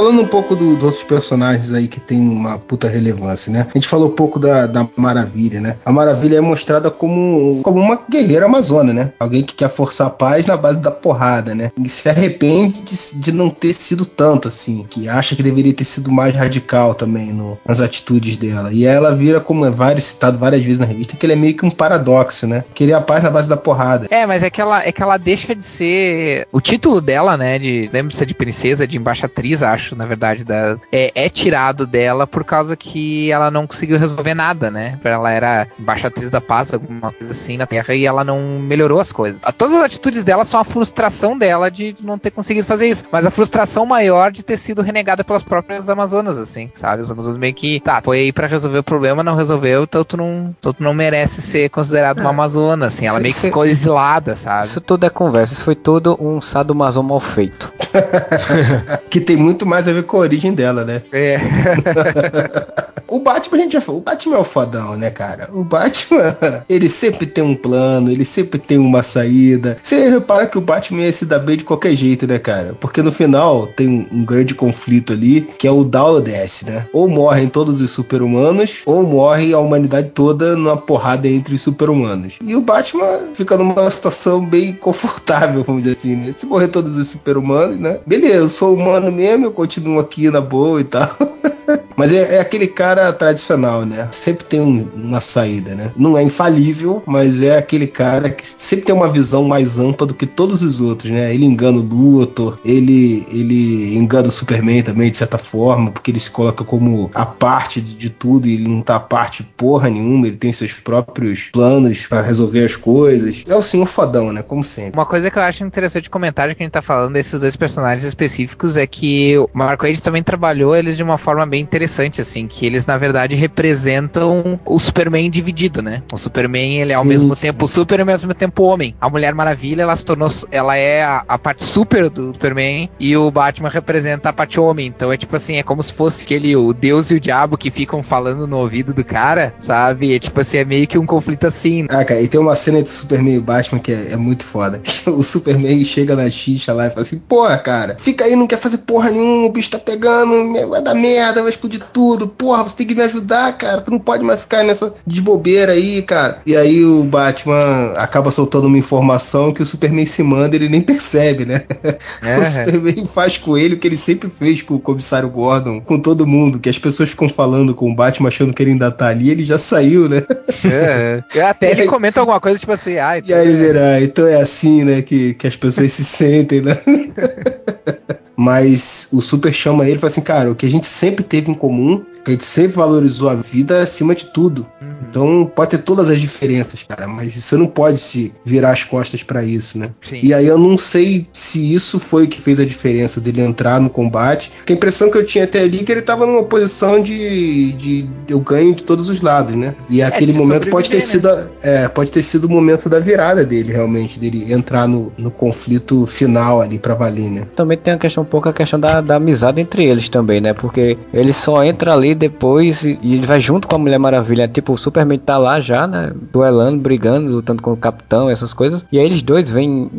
Falando um pouco do- dos outros personagens aí que tem uma puta relevância, né? A gente falou um pouco da, da Maravilha, né? A Maravilha é mostrada como, como uma guerreira amazona, né? Alguém que quer forçar a paz na base da porrada, né? E se arrepende de, de não ter sido tanto assim, que acha que deveria ter sido mais radical também no- nas atitudes dela. E ela vira, como é vários, citado várias vezes na revista, que ele é meio que um paradoxo, né? Querer a paz na base da porrada. É, mas é que ela, é que ela deixa de ser. O título dela, né? De. Lembra-se de princesa, de embaixatriz, acho, na verdade, da, é, é tirado dela por causa que ela não conseguiu resolver nada, né? Ela era embaixatriz da paz, alguma coisa assim na Terra, e ela não melhorou as coisas. A- Todas as atitudes dela são a frustração dela de não ter conseguido fazer isso. Mas a frustração maior de ter sido renegada pelas próprias Amazonas, assim, sabe? As Amazonas meio que, tá, foi aí pra resolver o problema, não resolveu, então tu não, então tu não merece ser considerado uma É. Amazona, assim. Ela Isso- meio que ficou exilada, sabe? Isso tudo é conversa, isso foi tudo um sadomaso mal feito. Que tem muito mais a ver com a origem dela, né? É. O Batman, a gente já falou, o Batman é o fodão, né, cara? O Batman, ele sempre tem um plano, ele sempre tem uma saída. Você repara que o Batman ia se dar bem de qualquer jeito, né, cara? Porque no final tem um, grande conflito ali, que é o Down ou desce, né? Ou morrem todos os super-humanos, ou morre a humanidade toda numa porrada entre os super-humanos. E o Batman fica numa situação bem confortável, vamos dizer assim, né? Se morrer todos os super-humanos, né? Beleza, eu sou humano mesmo, eu continuo aqui na boa e tal. Mas é, é aquele cara tradicional, né? Sempre tem um- uma saída, né? Não é infalível, mas é aquele cara que sempre tem uma visão mais ampla do que todos os outros, né? Ele engana o Luthor, ele, ele engana o Superman também, de certa forma, porque ele se coloca como a parte de, de tudo e ele não tá a parte porra nenhuma, ele tem seus próprios planos pra resolver as coisas. É o senhor fodão, né? Como sempre. Uma coisa que eu acho interessante de comentar, que a gente tá falando desses dois personagens específicos, é que o Marco Wade também trabalhou eles de uma forma bem interessante, assim, que eles, na verdade, representam o Superman dividido, né? O Superman, ele é ao Sim, mesmo sim. tempo super e ao mesmo tempo homem. A Mulher Maravilha, ela se tornou, ela é a, a parte super do Superman e o Batman representa a parte homem. Então é tipo assim, é como se fosse aquele, o Deus e o Diabo que ficam falando no ouvido do cara, sabe? É tipo assim, é meio que um conflito assim. Ah, cara, e tem uma cena entre o Superman e o Batman que é, é muito foda. O Superman chega na xixa lá e fala assim: Porra, cara, fica aí, não quer fazer porra nenhuma, o bicho tá pegando, vai dar merda, vai explodir de tudo. Porra, você tem que me ajudar, cara. Tu não pode mais ficar nessa de bobeira aí, cara. E aí o Batman acaba soltando uma informação que o Superman se manda, ele nem percebe, né? É. O Superman faz com ele o que ele sempre fez com o comissário Gordon, com todo mundo, que as pessoas ficam falando com o Batman achando que ele ainda tá ali, ele já saiu, né? É, é. Até ele comenta alguma coisa tipo assim, ai, E aí ele verá, então é assim, né, que, que as pessoas se sentem, né? Mas o Super chama ele e fala assim, cara, o que a gente sempre teve em comum, que a gente sempre valorizou a vida acima de tudo. Uhum. Então pode ter todas as diferenças, cara, mas você não pode se virar as costas pra isso, né? Sim. E aí eu não sei se isso foi o que fez a diferença dele entrar no combate. Porque a impressão que eu tinha até ali é que ele tava numa posição de, de eu ganho de todos os lados, né? E aquele de momento pode ter sido sobreviver, a- é, pode ter sido o momento da virada dele, realmente, dele entrar no, no conflito final ali pra valer, né? Também tem a questão um pouco a questão da, da amizade entre eles também, né? Porque ele só entra ali depois e, ele vai junto com a Mulher Maravilha. Tipo, o Superman tá lá já, né? Duelando, brigando, lutando com o Capitão, essas coisas. E aí eles dois vêm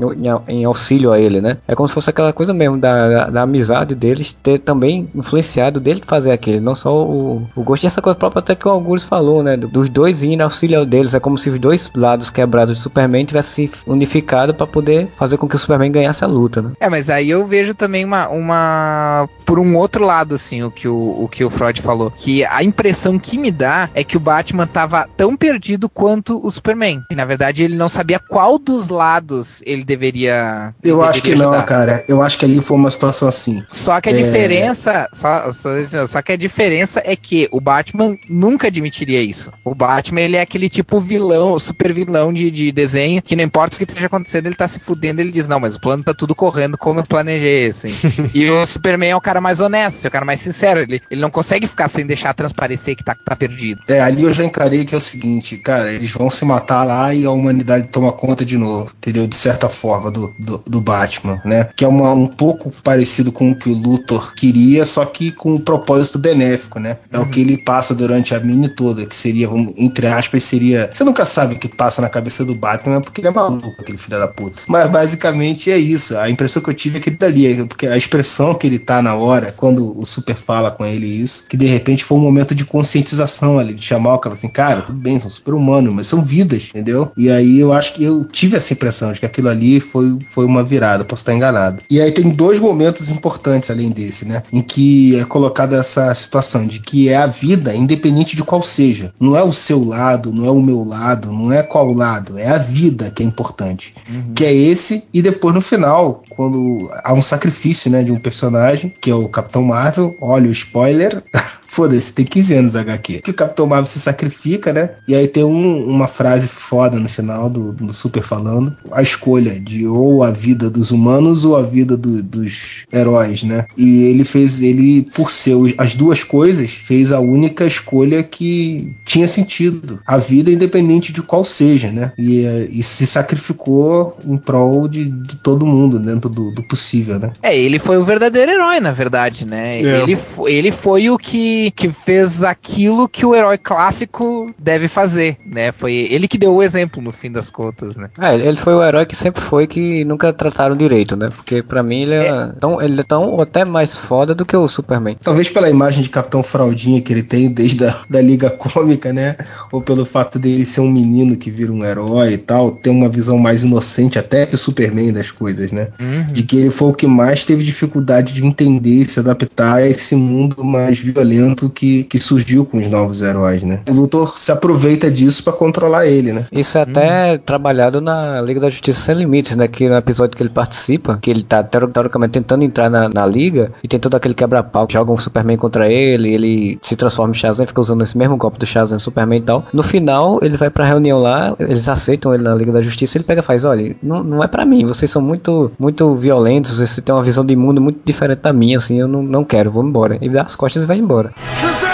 em, em auxílio a ele, né? É como se fosse aquela coisa mesmo da, da, da amizade deles ter também influenciado dele fazer aquilo. Não só o, o gosto. E essa coisa própria até que o Algures falou, né? Dos dois indo auxílio deles. É como se os dois lados quebrados de Superman tivessem se unificado pra poder fazer com que o Superman ganhasse a luta, né? É, mas aí eu vejo também uma, uma. Por um outro lado, assim, o que o, o que o Freud falou. Que a impressão que me dá é que o Batman tava tão perdido quanto o Superman. E, na verdade, ele não sabia qual dos lados ele deveria. Eu deveria acho que não, ajudar. cara. Eu acho que ali foi uma situação assim. Só que a É. diferença. Só, só, só que a diferença é que o Batman nunca admitiria isso. O Batman, ele é aquele tipo vilão, super vilão de, de desenho, que não importa o que esteja acontecendo, ele tá se fudendo, ele diz, não, mas o plano tá tudo correndo como eu planejei, assim. e o Superman é o cara mais honesto, é o cara mais sincero. Ele, ele não consegue ficar sem deixar transparecer que tá, tá perdido. É, ali eu já encarei que é o seguinte, cara, eles vão se matar lá e a humanidade toma conta de novo, entendeu? De certa forma, do, do, do Batman, né? Que é uma, um pouco parecido com o que o Luthor queria, só que com um propósito benéfico, né? É o que ele passa durante a mini toda, que seria, vamos- entre aspas, seria. Você nunca sabe o que passa na cabeça do Batman, porque ele é maluco, aquele filho da puta. Mas basicamente é isso. A impressão que eu tive é que ele dali, é porque a expressão que ele tá na hora, quando o Super fala com ele isso, que de repente foi um momento de conscientização ali, de chamar o cara assim, cara, tudo bem, são super humanos, mas são vidas, entendeu? E aí eu acho que eu tive essa impressão de que aquilo ali foi, foi uma virada, posso estar enganado. E aí tem dois momentos importantes além desse, né? Em que é colocada essa situação de que é a vida, independente de qual seja. Não é o seu lado, não é o meu lado, não é qual lado, é a vida que é importante. Que é esse, e depois no final, quando há um sacrifício, né, de um personagem, que é o Capitão Marvel, olha o spoiler ver. Foda-se, tem 15 anos HQ. Que o Capitão Marvel se sacrifica, né? E aí tem um- uma frase foda no final do, do Super falando. A escolha de ou a vida dos humanos ou a vida do- dos heróis, né? E ele fez, ele, por ser as duas coisas, fez a única escolha que tinha sentido. A vida independente de qual seja, né? E, eh, e se sacrificou em prol de, de todo mundo dentro do, do possível, né? É, ele foi o verdadeiro herói, na verdade, né? É. Ele, ele foi o que, que fez aquilo que o herói clássico deve fazer, né? Foi ele que deu o exemplo, no fim das contas, né? É, ele foi o herói que sempre foi que nunca trataram direito, né? Porque pra mim ele é, Tão, ele é tão ou até mais foda do que o Superman. Talvez pela imagem de Capitão Fraldinha que ele tem desde a da Liga Cômica, né? Ou pelo fato dele ser um menino que vira um herói e tal, ter uma visão mais inocente até que o Superman das coisas, né? De que ele foi o que mais teve dificuldade de entender e se adaptar a esse mundo mais violento que, que surgiu com os novos heróis, né? O Luthor se aproveita disso pra controlar ele, né? Isso é até trabalhado na Liga da Justiça Sem Limites, né? Que no episódio que ele participa, que ele tá teoricamente tentando entrar na, na Liga e tem todo aquele quebra-pau que joga um Superman contra ele, ele se transforma em Shazam, fica usando esse mesmo golpe do Shazam Superman e tal. No final, ele vai pra reunião lá, eles aceitam ele na Liga da Justiça, ele pega e faz, olha, não, não é pra mim, vocês são muito muito violentos, vocês têm uma visão de mundo muito diferente da minha, assim, eu não, não quero, vou embora. Ele dá as costas e vai embora. Shazam!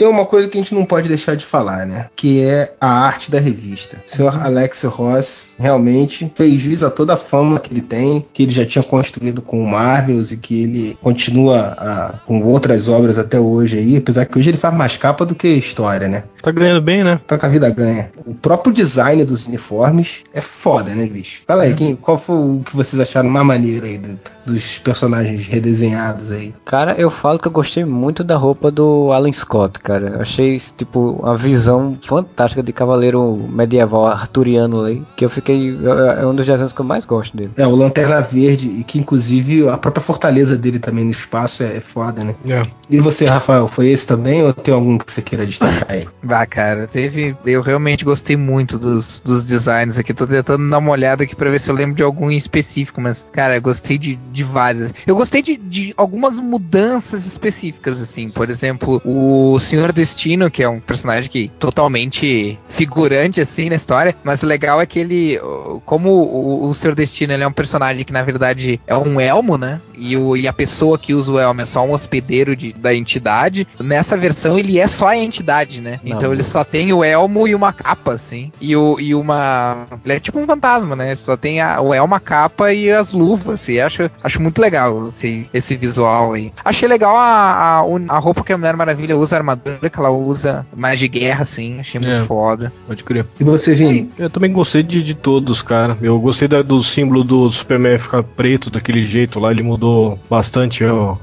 Tem uma coisa que a gente não pode deixar de falar, né? Que é a arte da revista. O senhor Alex Ross realmente fez jus a toda a fama que ele tem, que ele já tinha construído com o Marvels e que ele continua a- com outras obras até hoje aí, apesar que hoje ele faz mais capa do que história, né? Tá ganhando bem, né? Tá que a vida ganha. O próprio design dos uniformes é foda, né, bicho? Fala aí, quem, qual foi o que vocês acharam mais maneiro aí do- dos personagens redesenhados aí? Cara, eu falo que eu gostei muito da roupa do Alan Scott, cara. Eu achei, tipo, uma visão fantástica de cavaleiro medieval arturiano aí. Que eu fiquei. É é um dos desenhos que eu mais gosto dele. É, o Lanterna Verde, e que inclusive a própria fortaleza dele também no espaço é, é foda, né? É. E você, Rafael, foi esse também ou tem algum que você queira destacar aí? Ah, cara, teve. Eu realmente gostei muito dos, dos designs aqui. Tô tentando dar uma olhada aqui pra ver se eu lembro de algum em específico, mas, cara, eu gostei de, de vários. Eu gostei de, de algumas mudanças específicas, assim. Por exemplo, o Senhor Destino, que é um personagem que totalmente figurante, assim, na história. Mas o legal é que ele. Como o, o Senhor Destino ele é um personagem que, na verdade, é um elmo, né? E, o, e a pessoa que usa o elmo é só um hospedeiro de, da entidade. Nessa versão, ele é só a entidade, né? Não, então ele só tem o elmo e uma capa, assim. E, o, e uma. Ele é tipo um fantasma, né? Só tem a, o elmo, a capa e as luvas. E acho, acho muito legal esse, esse visual aí. Achei legal a, a, a roupa que a Mulher Maravilha usa, a armadura que ela usa, mais de guerra, assim. Achei muito É. foda. Pode crer. E você, Vini? Eu também gostei de, de todos, cara. Eu gostei da- do símbolo do Superman ficar preto daquele jeito lá. Ele mudou bastante ó,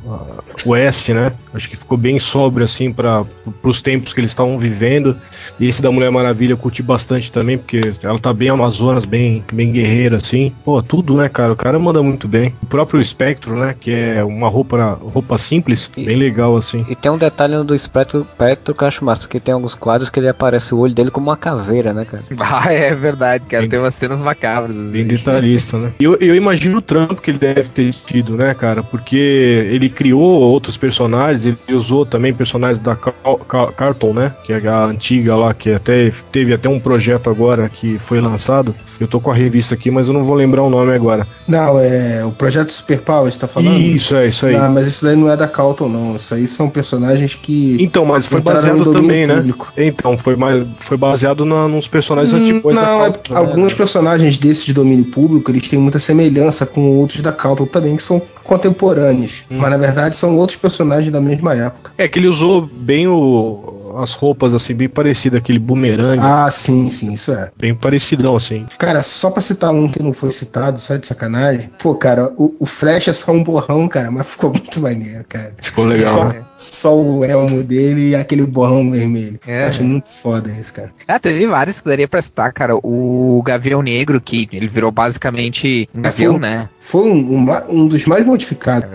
o S, né? Acho que ficou bem sóbrio, assim, para os tempos que eles estavam vivendo. E esse da Mulher Maravilha eu curti bastante também, porque ela tá bem Amazonas, bem, bem guerreira, assim. Pô, tudo, né, cara? O cara manda muito bem. O próprio Espectro, né? Que é uma roupa, roupa simples, E- bem legal, assim. E tem um detalhe no do Espectro, Espectro que eu acho massa, que tem alguns quadros que ele aparece o olho dele como uma caveira, né, cara? Ah, é verdade, cara. Bem- Tem umas cenas macabras. Bem assim. detalhista, né? E eu, eu imagino o trampo que ele deve ter tido, né, cara? Porque ele criou outros personagens, ele usou também personagens da Cal- Cal- Carlton, né? Que é a antiga lá, que até teve até um projeto agora que foi lançado. Eu tô com a revista aqui, mas eu não vou lembrar o nome agora. Não, é o Projeto Super Power, você tá falando? Isso, é, isso aí. Não, mas isso daí não é da Calton, não. Isso aí são personagens que. Então, mas foi baseado também, né? público. Então, foi, foi baseado na, nos personagens Hum, antigos da não, é né? alguns personagens desses de domínio público, eles têm muita semelhança com outros da Calton também, que são contemporâneos. Hum. Mas na verdade são outros personagens da mesma época. É que ele usou bem o, as roupas, assim, bem parecidas, aquele bumerangue, Ah, sim, sim, isso é. bem parecidão, assim. Cara, só pra citar um que não foi citado, só de sacanagem. Pô, cara, o, o Flash é só um borrão, cara, mas ficou muito maneiro, cara. Ficou legal, só, né? só o elmo dele e aquele borrão vermelho. É. Eu Acho muito foda isso, cara. Ah, teve vários que daria pra citar, cara. O Gavião Negro, que ele virou basicamente um É, gavião, foi- né? Foi um, um um dos mais modificados.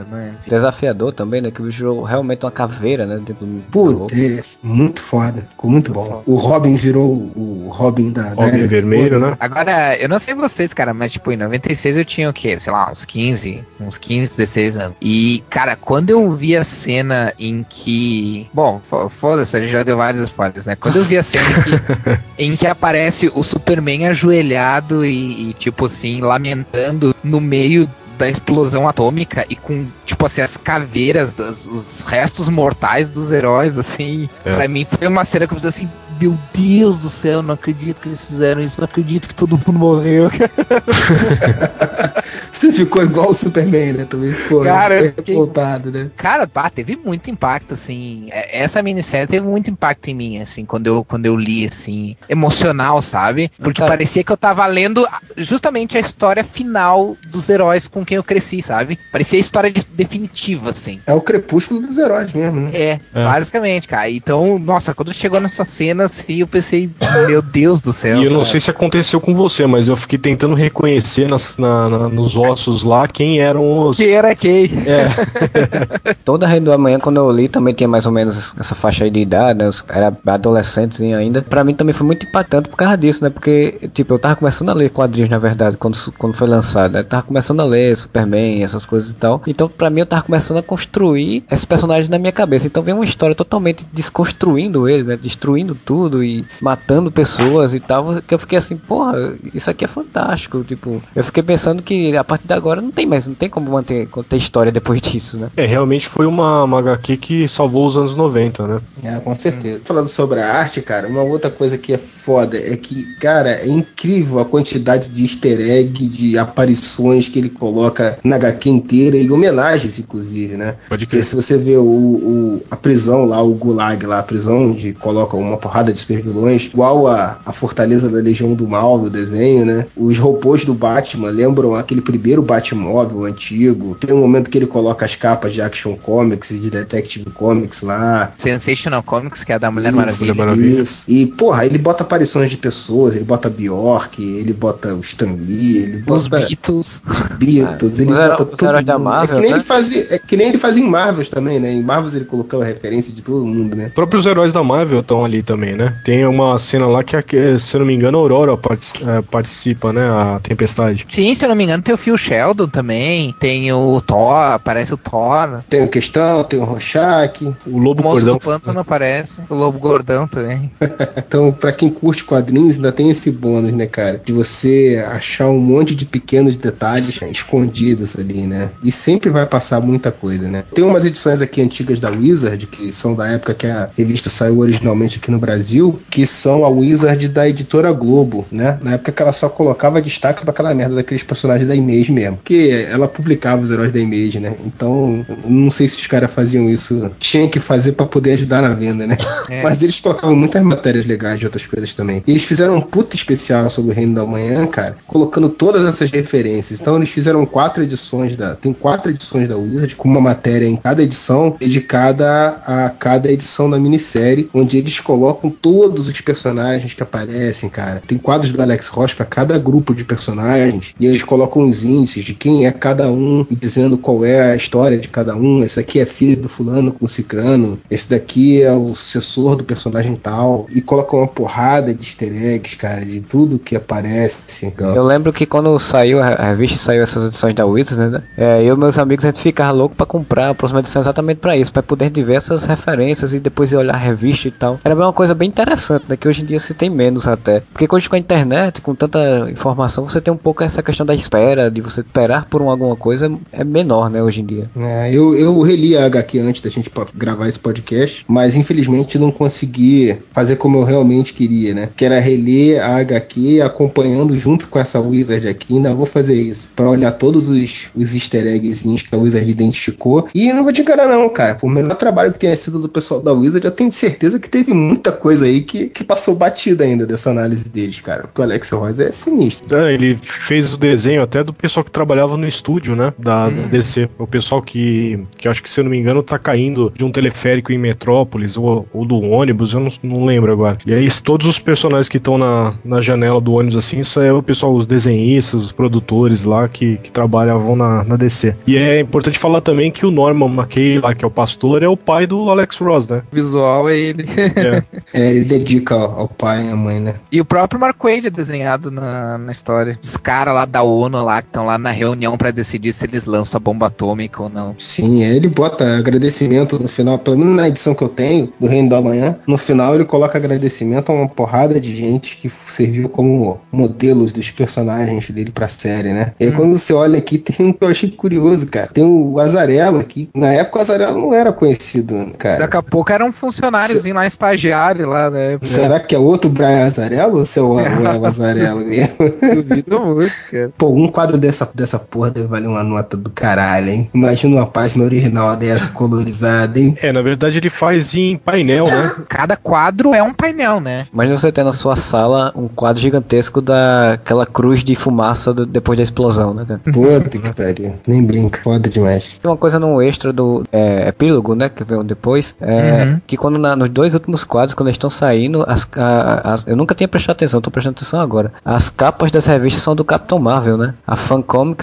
Desafiador também, né? Que o bicho virou realmente uma caveira, né? Dentro do Puta, é muito foda. Ficou muito bom. O Robin virou o Robin da. da Robin Era- vermelho, né? Agora, eu não sei vocês, cara, mas tipo, em 96 eu tinha o quê? Sei lá, uns 15, uns 15, 16 anos. E, cara, quando eu vi a cena em que. Bom, fo- foda-se, a gente já deu vários spoilers, né? Quando eu vi a cena em que, em que aparece o Superman ajoelhado e, e, tipo assim, lamentando no meio da explosão atômica e com, tipo assim, as caveiras, as- os restos mortais dos heróis, assim. É. Pra mim foi uma cena que eu pensei assim, meu Deus do céu, não acredito que eles fizeram isso, não acredito que todo mundo morreu. Você ficou igual o Superman, né? Também ficou Cara, eu né? fiquei- revoltado, né? Cara, pá, teve muito impacto, assim. É- Essa minissérie teve muito impacto em mim, assim, quando eu, quando eu li, assim, emocional, sabe? Porque Cara. parecia que eu tava lendo justamente a história final dos heróis com quem eu cresci, sabe? Parecia a história de- definitiva, assim. É o crepúsculo dos heróis mesmo, né? É, É. basicamente, cara. Então, nossa, quando chegou nessa cena, assim, eu pensei, meu Deus do céu. E eu não sabe? sei se aconteceu com você, mas eu fiquei tentando reconhecer nas- na- na- nos ossos lá quem eram os. que era quem. É, Toda a Rede do Amanhã, quando eu li, também tinha mais ou menos essa faixa aí de idade, né? Os- Era adolescentes ainda. Pra mim também foi muito impactante por causa disso, né? Porque, tipo, eu tava começando a ler quadrinhos, na verdade, quando, quando foi lançado, né? Eu tava começando a ler Superman, essas coisas e tal. Então, pra mim, eu tava começando a construir esses personagens na minha cabeça. Então, vem uma história totalmente desconstruindo eles, né? Destruindo tudo e matando pessoas e tal. Que eu fiquei assim, porra, isso aqui é fantástico. Tipo, eu fiquei pensando que a partir de agora não tem mais, não tem como manter ter história depois disso, né? É, realmente foi uma, uma HQ que salvou os anos 90, né? É, com certeza. Falando sobre a arte, cara, uma outra coisa que é foda é que, cara, é incrível a quantidade de easter egg, de aparições que ele coloca na HQ inteira e homenagens, inclusive, né? Pode Porque crer. se você vê o, o- a prisão lá, o Gulag lá, a prisão onde coloca uma porrada de supervilões, igual a, a Fortaleza da Legião do Mal do desenho, né? Os robôs do Batman lembram aquele primeiro Batmóvel antigo. Tem um momento que ele coloca as capas de Action Comics e de Detective Comics lá. Sensational Comics, que é a da Mulher Isso, Maravilha. Maravilha. Isso. E, porra, ele bota aparições de pessoas, ele bota Bjork, ele bota o Stan Lee, ele Os bota Beatles. Beatles, ele Os bota os heróis da. Marvel, é, que nem né? ele fazia, é que nem ele fazia em Marvels também, né? Em Marvels ele colocava referência de todo mundo, né? Os próprios heróis da Marvel estão ali também, né? Tem uma cena lá que, a- se eu não me engano, a Aurora é, participa, né? A Tempestade. Sim, se eu não me engano, tem o Phil Sheldon também. Tem o Thor, aparece o Thor. Tem o Questão, tem o Rorschach. O O Lobo Moço Cordão. do Pântano aparece. O Lobo Gordão também. Então, pra quem curte quadrinhos, ainda tem esse bônus, né, cara? De você achar um monte de pequenos detalhes escondidos ali, né? E sempre vai passar muita coisa, né? Tem umas edições aqui antigas da Wizard, que são da época que a revista saiu originalmente aqui no Brasil, que são a Wizard da editora Globo, né? Na época que ela só colocava destaque pra aquela merda daqueles personagens da Image mesmo. Porque ela publicava os heróis da Image, né? Então, não sei se os caras faziam isso. Tinha que fazer pra poder ajudar na venda, né? É. Mas eles colocavam muitas matérias legais de outras coisas também. E eles fizeram um puta especial sobre o Reino da Manhã, cara, colocando todas essas referências. Então eles fizeram quatro edições da. Tem quatro edições da Wizard, com uma matéria em cada edição, dedicada a cada edição da minissérie, onde eles colocam todos os personagens que aparecem, cara. Tem quadros do Alex Ross para cada grupo de personagens, e eles colocam os índices de quem é cada um e dizendo qual é a história de cada um. Esse aqui é filho do fulano com o cicrano, esse daqui é o sucessor do personagem tal, e colocam uma porrada de easter eggs, cara, de tudo que aparece. Eu lembro que quando saiu a revista, saiu essas edições da Wizards, né? É, eu e meus amigos a gente ficava louco pra comprar a próxima edição exatamente pra isso, pra poder ver essas referências e depois ir olhar a revista e tal. Era uma coisa bem interessante, né? Que hoje em dia se tem menos até. Porque hoje com a internet, com tanta informação, você tem um pouco essa questão da espera, de você esperar por um, alguma coisa, é menor, né? Hoje em dia. É, eu, eu reli a HQ antes da gente gravar esse podcast, mas infelizmente não consegui fazer como eu realmente queria, né? Que era reler a HQ acompanhando junto com essa Wizard aqui. Ainda vou fazer isso, pra olhar todos os, os easter eggzinhos que a Wizard identificou. E não vou te enganar, não, cara. Por menor trabalho que tenha sido do pessoal da Wizard, eu tenho certeza que teve muita coisa aí que, que passou batida ainda dessa análise deles, cara. Porque o Alex Ross é sinistro. É, ele fez o desenho até do pessoal que trabalhava no estúdio, né? Da, da DC. O pessoal que, que acho que, se eu não me engano, tá caindo de um teleférico em Metrópolis ou, ou do ônibus, eu não, não lembro agora. E aí, todos os personagens que estão na, na janela do ônibus, assim, isso é o pessoal, os desenhistas, os produtores lá que, que trabalhavam na, na DC. E é importante falar também que o Norman McKay, lá, que é o pastor, é o pai do Alex Ross, né? O visual é ele. É. É, ele dedica ao, ao pai e à mãe, né? E o próprio Mark Wade é desenhado na, na história. Os caras lá da ONU lá estão lá na reunião pra decidir se eles lançam a bomba atômica ou não. Sim, ele bota agradecimento no final, pelo menos na edição que eu tenho, do Reino da Manhã, no final ele coloca agradecimento a uma porrada de gente que serviu como modelos dos personagens dele pra série, né? E aí quando você olha aqui, tem um que eu achei curioso, cara. Tem o Azarelo aqui. Na época o Azarelo não era conhecido, cara. Daqui a pouco era um funcionáriozinho lá, estagiário lá, né? Será que é outro Brian Azarelo ou se é o, Azarelo mesmo? Duvido muito, cara. Pô, um quadro dessa, dessa porra deve valer uma nota do caralho, hein? Imagina uma página original dessa colorizada, hein? É, na verdade ele faz em painel, né? Cada quadro é um painel, né? Imagina você ter na sua sala um quadro gigantesco daquela cruz de fumaça do- depois da explosão, né? cara? Puta que pariu. Nem brinca, foda demais. Tem uma coisa no extra do é, epílogo, né? Que veio depois. É, Uhum. Que quando na- nos dois últimos quadros, quando eles estão saindo, as, a- as- eu nunca tinha prestado atenção, tô prestando atenção agora. As capas das revistas são do Capitão Marvel, né? A von kommt.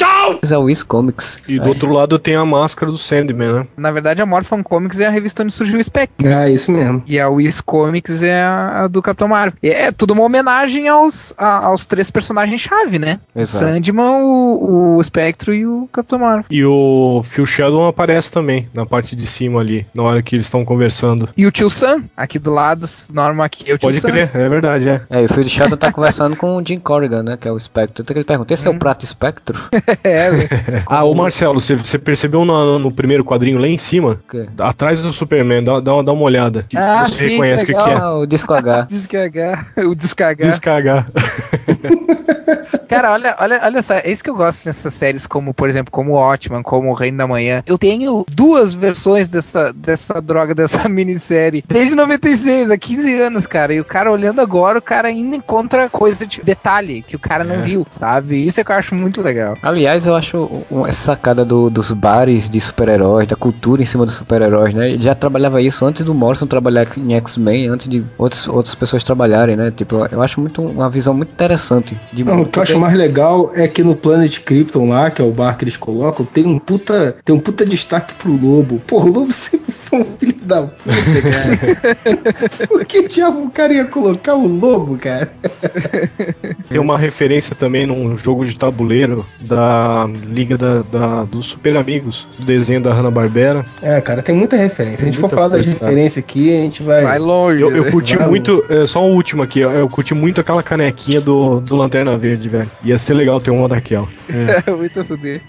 É o Wiz Comics. E do outro lado tem a máscara do Sandman, né? Na verdade, a Morphin Comics é a revista onde surgiu o Spectre. Ah, isso mesmo. E a Wiz Comics é a, a do Capitão Marvel. E é tudo uma homenagem aos, a- aos três personagens-chave, né? Exato. Sandman, o, o Spectro e o Capitão Marvel. E o Phil Sheldon aparece também, na parte de cima ali, na hora que eles estão conversando. E o Tio Sam, aqui do lado, Norma aqui é o Tio Pode Sam. crer, é verdade, é. É, e o Phil Sheldon tá conversando com o Jim Corrigan, né? Que é o Espectro. Então ele pergunta: esse é o prato espectro? É, é, né? Ah, ô Marcelo, você, você percebeu no, no primeiro quadrinho lá em cima? O quê? Atrás do Superman, dá, dá, uma- dá uma olhada. Que Ah, você sim, reconhece o que que, que é. Ah, o disco H. Descarregar, o descarregar. Descargar. Cara, olha, olha, olha só, é isso que eu gosto nessas séries, como, por exemplo, como Watchman, como O Reino da Manhã. Eu tenho duas versões dessa, dessa droga, dessa minissérie, desde 96, há 15 anos, cara. E o cara olhando agora, o cara ainda encontra coisa de detalhe que o cara não É. viu, sabe? Isso é que eu acho muito legal. Aliás, eu acho essa sacada do- dos bares de super-heróis, da cultura em cima dos super-heróis, né? Ele já trabalhava isso antes do Morrison trabalhar em X-Men, antes de outros, outras pessoas trabalharem, né? Tipo, eu acho muito uma visão muito interessante. De Não, o que eu acho mais legal é que no Planet Krypton lá, que é o bar que eles colocam, tem um puta, tem um puta destaque pro Lobo. Pô, o Lobo sempre foi um filho da puta, cara. Por que diabo o cara ia colocar o Lobo, cara? Tem uma referência também num jogo de tabuleiro da Liga da, da- dos Super Amigos, do desenho da Hanna-Barbera. É, cara, tem muita referência. Se a gente for falar das coisa, cara. referências aqui, a gente vai... Vai longe. Eu, eu né? curti Vai, muito, é, só o último aqui, ó, eu curti muito aquela canequinha do, do Lanterna Verde, velho. Ia ser legal ter uma daquela. É. muito fuder.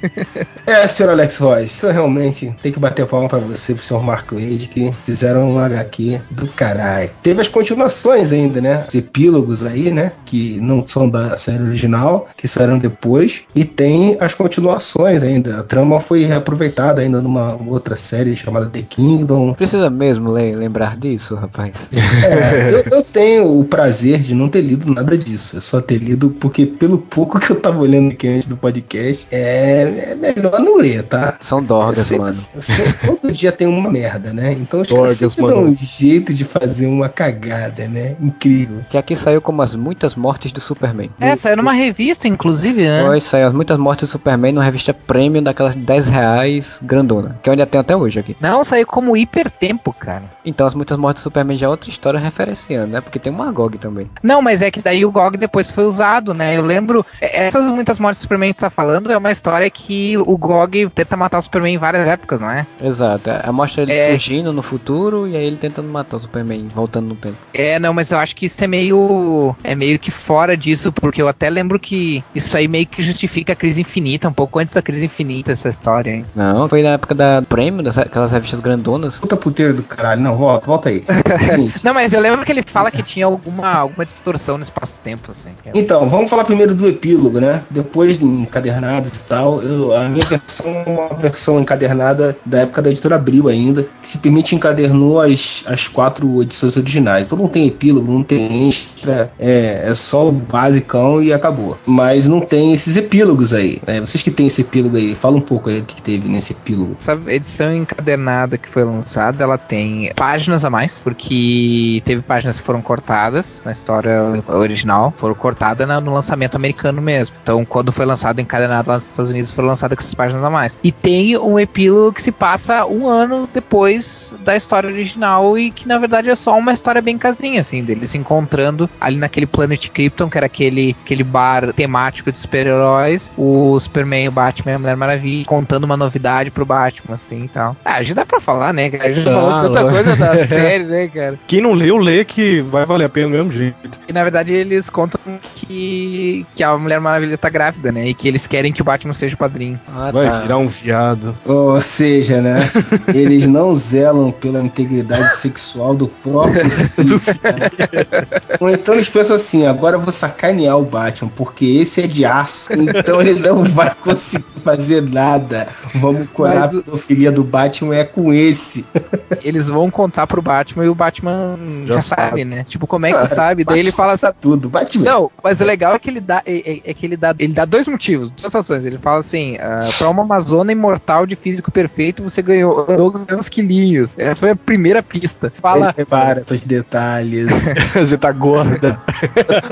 É, senhor Alex Royce, isso realmente tem que bater palma pra você, pro senhor Marco Wade, que fizeram um HQ do caralho. Teve as continuações ainda, né? Os epílogos aí, né? Que não são da série original, que saíram depois. E tem as continuações ainda. A trama foi reaproveitada ainda numa outra série chamada The Kingdom. Precisa mesmo le- lembrar disso, rapaz. É, eu, eu tenho o prazer de não ter lido nada disso. É só ter lido porque, pelo pouco que eu tava olhando aqui antes do podcast, é, é melhor não ler, tá? São dorgas, Sempre- mano. sempre- todo dia tem uma merda, né? Então os Dorgas, caras sempre mano. dão um jeito de fazer uma cagada, né? Incrível. Que aqui saiu como as muitas mortes do Superman. É, saiu numa revista, inclusive, né? Pois saiu as muitas mortes do Superman numa revista premium daquelas 10 reais grandona. Que eu ainda tenho até hoje aqui. Não, saiu como hipertempo, cara. Então as muitas mortes do Superman já é outra história referenciando, né? Porque tem uma GOG também. Não, mas é que daí o GOG depois foi usado, né? Eu lembro. é, Essas muitas mortes do Superman que tu tá falando é uma história que o GOG tenta matar o Superman em várias épocas, não é? Exato. A mostra ele É. surgindo no futuro e aí ele tentando matar o Superman, voltando no tempo. É, não, mas eu acho que isso é meio. É meio que fora disso, porque eu até lembro que isso aí meio que justifica a crise infinita, um pouco antes da crise infinita, essa história, hein? Não, foi na época da Premium, das, aquelas revistas grandonas. Puta puteiro do caralho. Não, volta, volta aí. Não, mas eu lembro que ele fala que tinha alguma, alguma distorção no espaço-tempo, assim. que é- Então, vamos falar primeiro do epílogo, né? Depois de encadernados e tal, eu- a minha versão é uma versão encadernada da época da editora Abril ainda, que se permite encadernou as, as quatro edições originais. Então não tem epílogo, não tem extra, é, é só o basicão e acabou. Mas não tem esses epílogos aí, né? Vocês que tem esse epílogo aí, fala um pouco aí do que teve nesse epílogo. Essa edição encadernada que foi lançada, ela tem páginas a mais, porque teve páginas que foram cortadas na história original, foram cortadas no lançamento americano mesmo. Então, quando foi lançado encadernado lá nos Estados Unidos, foram lançadas com essas páginas a mais. E tem um epílogo que se passa um ano depois da história original e que na verdade é só uma história bem casinha, assim, deles se encontrando ali naquele Planet Krypton, que era aquele, aquele bar temático de super-heróis, o Superman, o Batman e a Mulher Maravilha, contando uma novidade pro Batman, assim e tal. Ah, já dá pra falar, né, cara? Já Dá, falou tanta coisa da série, né, cara? Quem não leu, lê que vai valer a pena do mesmo jeito. E na verdade eles contam que, que a Mulher Maravilha tá grávida, né? E que eles querem que o Batman seja o padrinho. Ah, Vai tá. virar um viado. Ou seja, né? Eles não zelam pela integridade sexual do próprio filho. Ou então eles pensam assim: agora eu vou sacanear o Batman, porque esse é de aço, então ele não vai conseguir fazer nada. Vamos curar Mas a o- pedofilia do Batman é com esse. Eles vão contar pro Batman e o Batman já, Já sabe, sabe. né? Tipo, como é que Cara, sabe? Daí ele Batman fala assim. sabe tudo. Batman. Não, mas o legal é que ele dá. É, é- é que ele dá. Ele dá dois motivos, duas ações. Ele fala assim: ah, pra uma Amazona imortal de físico perfeito, você ganhou uns quilinhos. Essa foi a primeira pista. Fala. Repara esses detalhes. Você tá gorda.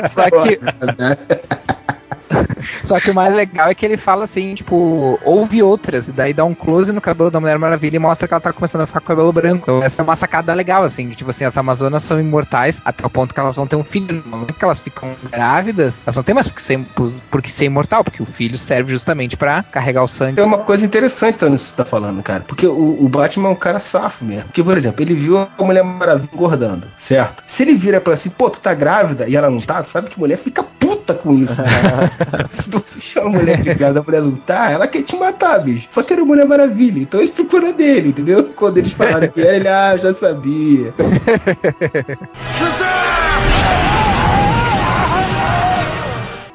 Só que, só que o mais legal é que ele fala assim, tipo, houve outras, e daí dá um close no cabelo da Mulher Maravilha e mostra que ela tá começando a ficar com o cabelo branco. Então essa é uma sacada legal, assim, que, tipo assim, as Amazonas são imortais até o ponto que elas vão ter um filho. No momento que elas ficam grávidas, elas não têm mais por que ser, por, por que ser imortal, porque o filho serve justamente pra carregar o sangue. É uma coisa interessante nisso que você tá falando, cara. Porque o, o Batman é um cara safo mesmo. Porque, por exemplo, ele viu a Mulher Maravilha engordando, certo? Se ele vira pra assim, pô, tu tá grávida e ela não tá, tu sabe que mulher fica puta com isso. Se você chama a mulher de gado, a mulher lutar, ela quer te matar, bicho. Só que era Mulher Maravilha. Então ele ficou na dele, entendeu? Quando eles falaram que ele, ah, já sabia.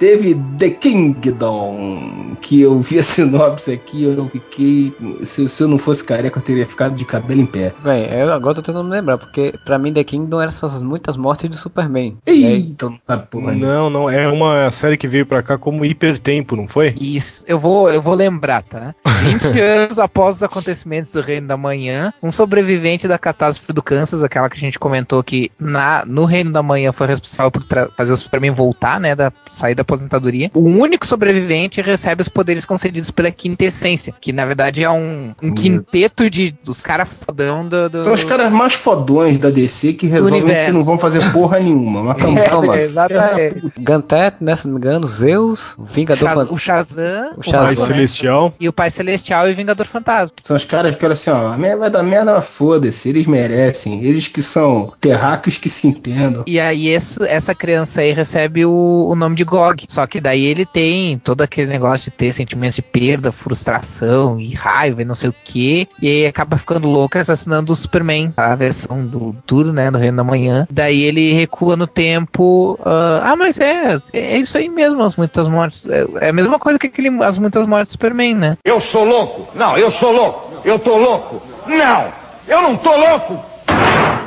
Teve The Kingdom, que eu vi a sinopse aqui, eu fiquei. Se, se eu não fosse careca, eu teria ficado de cabelo em pé. Bem, eu agora tô tentando me lembrar, porque pra mim The Kingdom eram essas muitas mortes do Superman. Aí, Eita, não sabe porra nenhuma. Não, não, é uma série que veio pra cá como hipertempo, não foi? Isso, eu vou, eu vou lembrar, tá? 20 anos após os acontecimentos do Reino da Manhã, um sobrevivente da catástrofe do Kansas, aquela que a gente comentou que na, no Reino da Manhã foi responsável por fazer o Superman voltar, né, da sair da aposentadoria. O único sobrevivente recebe os poderes concedidos pela quintessência, que na verdade é um, um quinteto de dos caras fodão do, do... São os caras mais fodões da DC que resolvem que não vão fazer porra nenhuma. Uma campanha. É, exatamente. Gantet, né, se não me engano, Zeus, Vingador Fantasma. o Shazam, O o Shazam. Né? Celestial. e o Pai Celestial e o Vingador Fantasma. São os caras que olham assim, ó, a merda vai dar merda, mas foda-se, eles merecem. Eles que são terráqueos que se entendam. E aí esse- essa criança aí recebe o, o nome de Gog. Só que daí ele tem todo aquele negócio de ter sentimentos de perda, frustração e raiva e não sei o que. E aí acaba ficando louco assassinando o Superman. A versão do tudo, né? Do Reino da Manhã. Daí ele recua no tempo. ah, ah, mas é, é isso aí mesmo, as muitas mortes. É, é a mesma coisa que aquele, as muitas mortes do Superman, né? Eu sou louco? Não, eu sou louco. Eu tô louco? Não, eu não tô louco.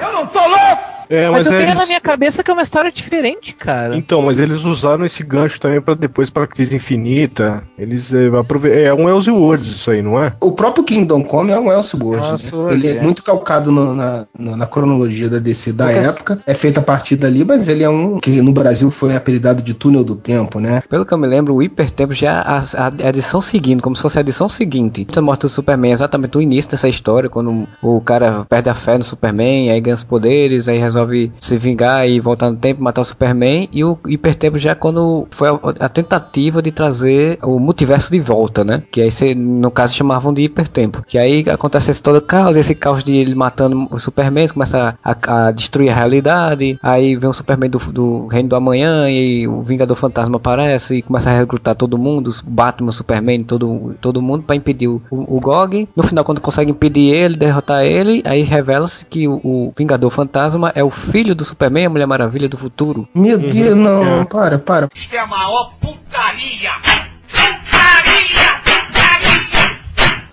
Eu não tô louco. É, Mas, mas, eu tenho eles... na minha cabeça que é uma história diferente, cara. Então, mas eles usaram esse gancho também pra depois pra crise infinita. Eles é, aprove... é um Elseworlds isso aí, não é? O próprio Kingdom Come é um Elseworlds. né? Elseworlds, Ele é, é. muito calcado no- na, na, na cronologia da DC da Porque- época. É feito a partir dali, mas ele é um que no Brasil foi apelidado de Túnel do Tempo, né? Pelo que eu me lembro, o Hipertempo já a, a- a edição seguinte, como se fosse a edição seguinte. A morte do Superman é exatamente o início dessa história, quando o cara perde a fé no Superman, aí ganha os poderes, aí resolve se vingar e voltar no tempo, matar o Superman. E o Hipertempo já é quando foi a, a tentativa de trazer o multiverso de volta, né? Que aí cê, no caso chamavam de Hipertempo. Que aí acontece esse todo caos, esse caos de ele matando o Superman, começa a, a destruir a realidade. Aí vem o Superman do, do Reino do Amanhã e o Vingador Fantasma aparece e começa a recrutar todo mundo, Batman, Superman, todo, todo mundo para impedir o, o, o Gog. No final, quando consegue impedir ele, derrotar ele, aí revela-se que o, o Vingador Fantasma é o filho do Superman, a Mulher Maravilha do futuro. Meu Deus, não, É. para, para. Isto é a maior putaria. Putaria, putaria.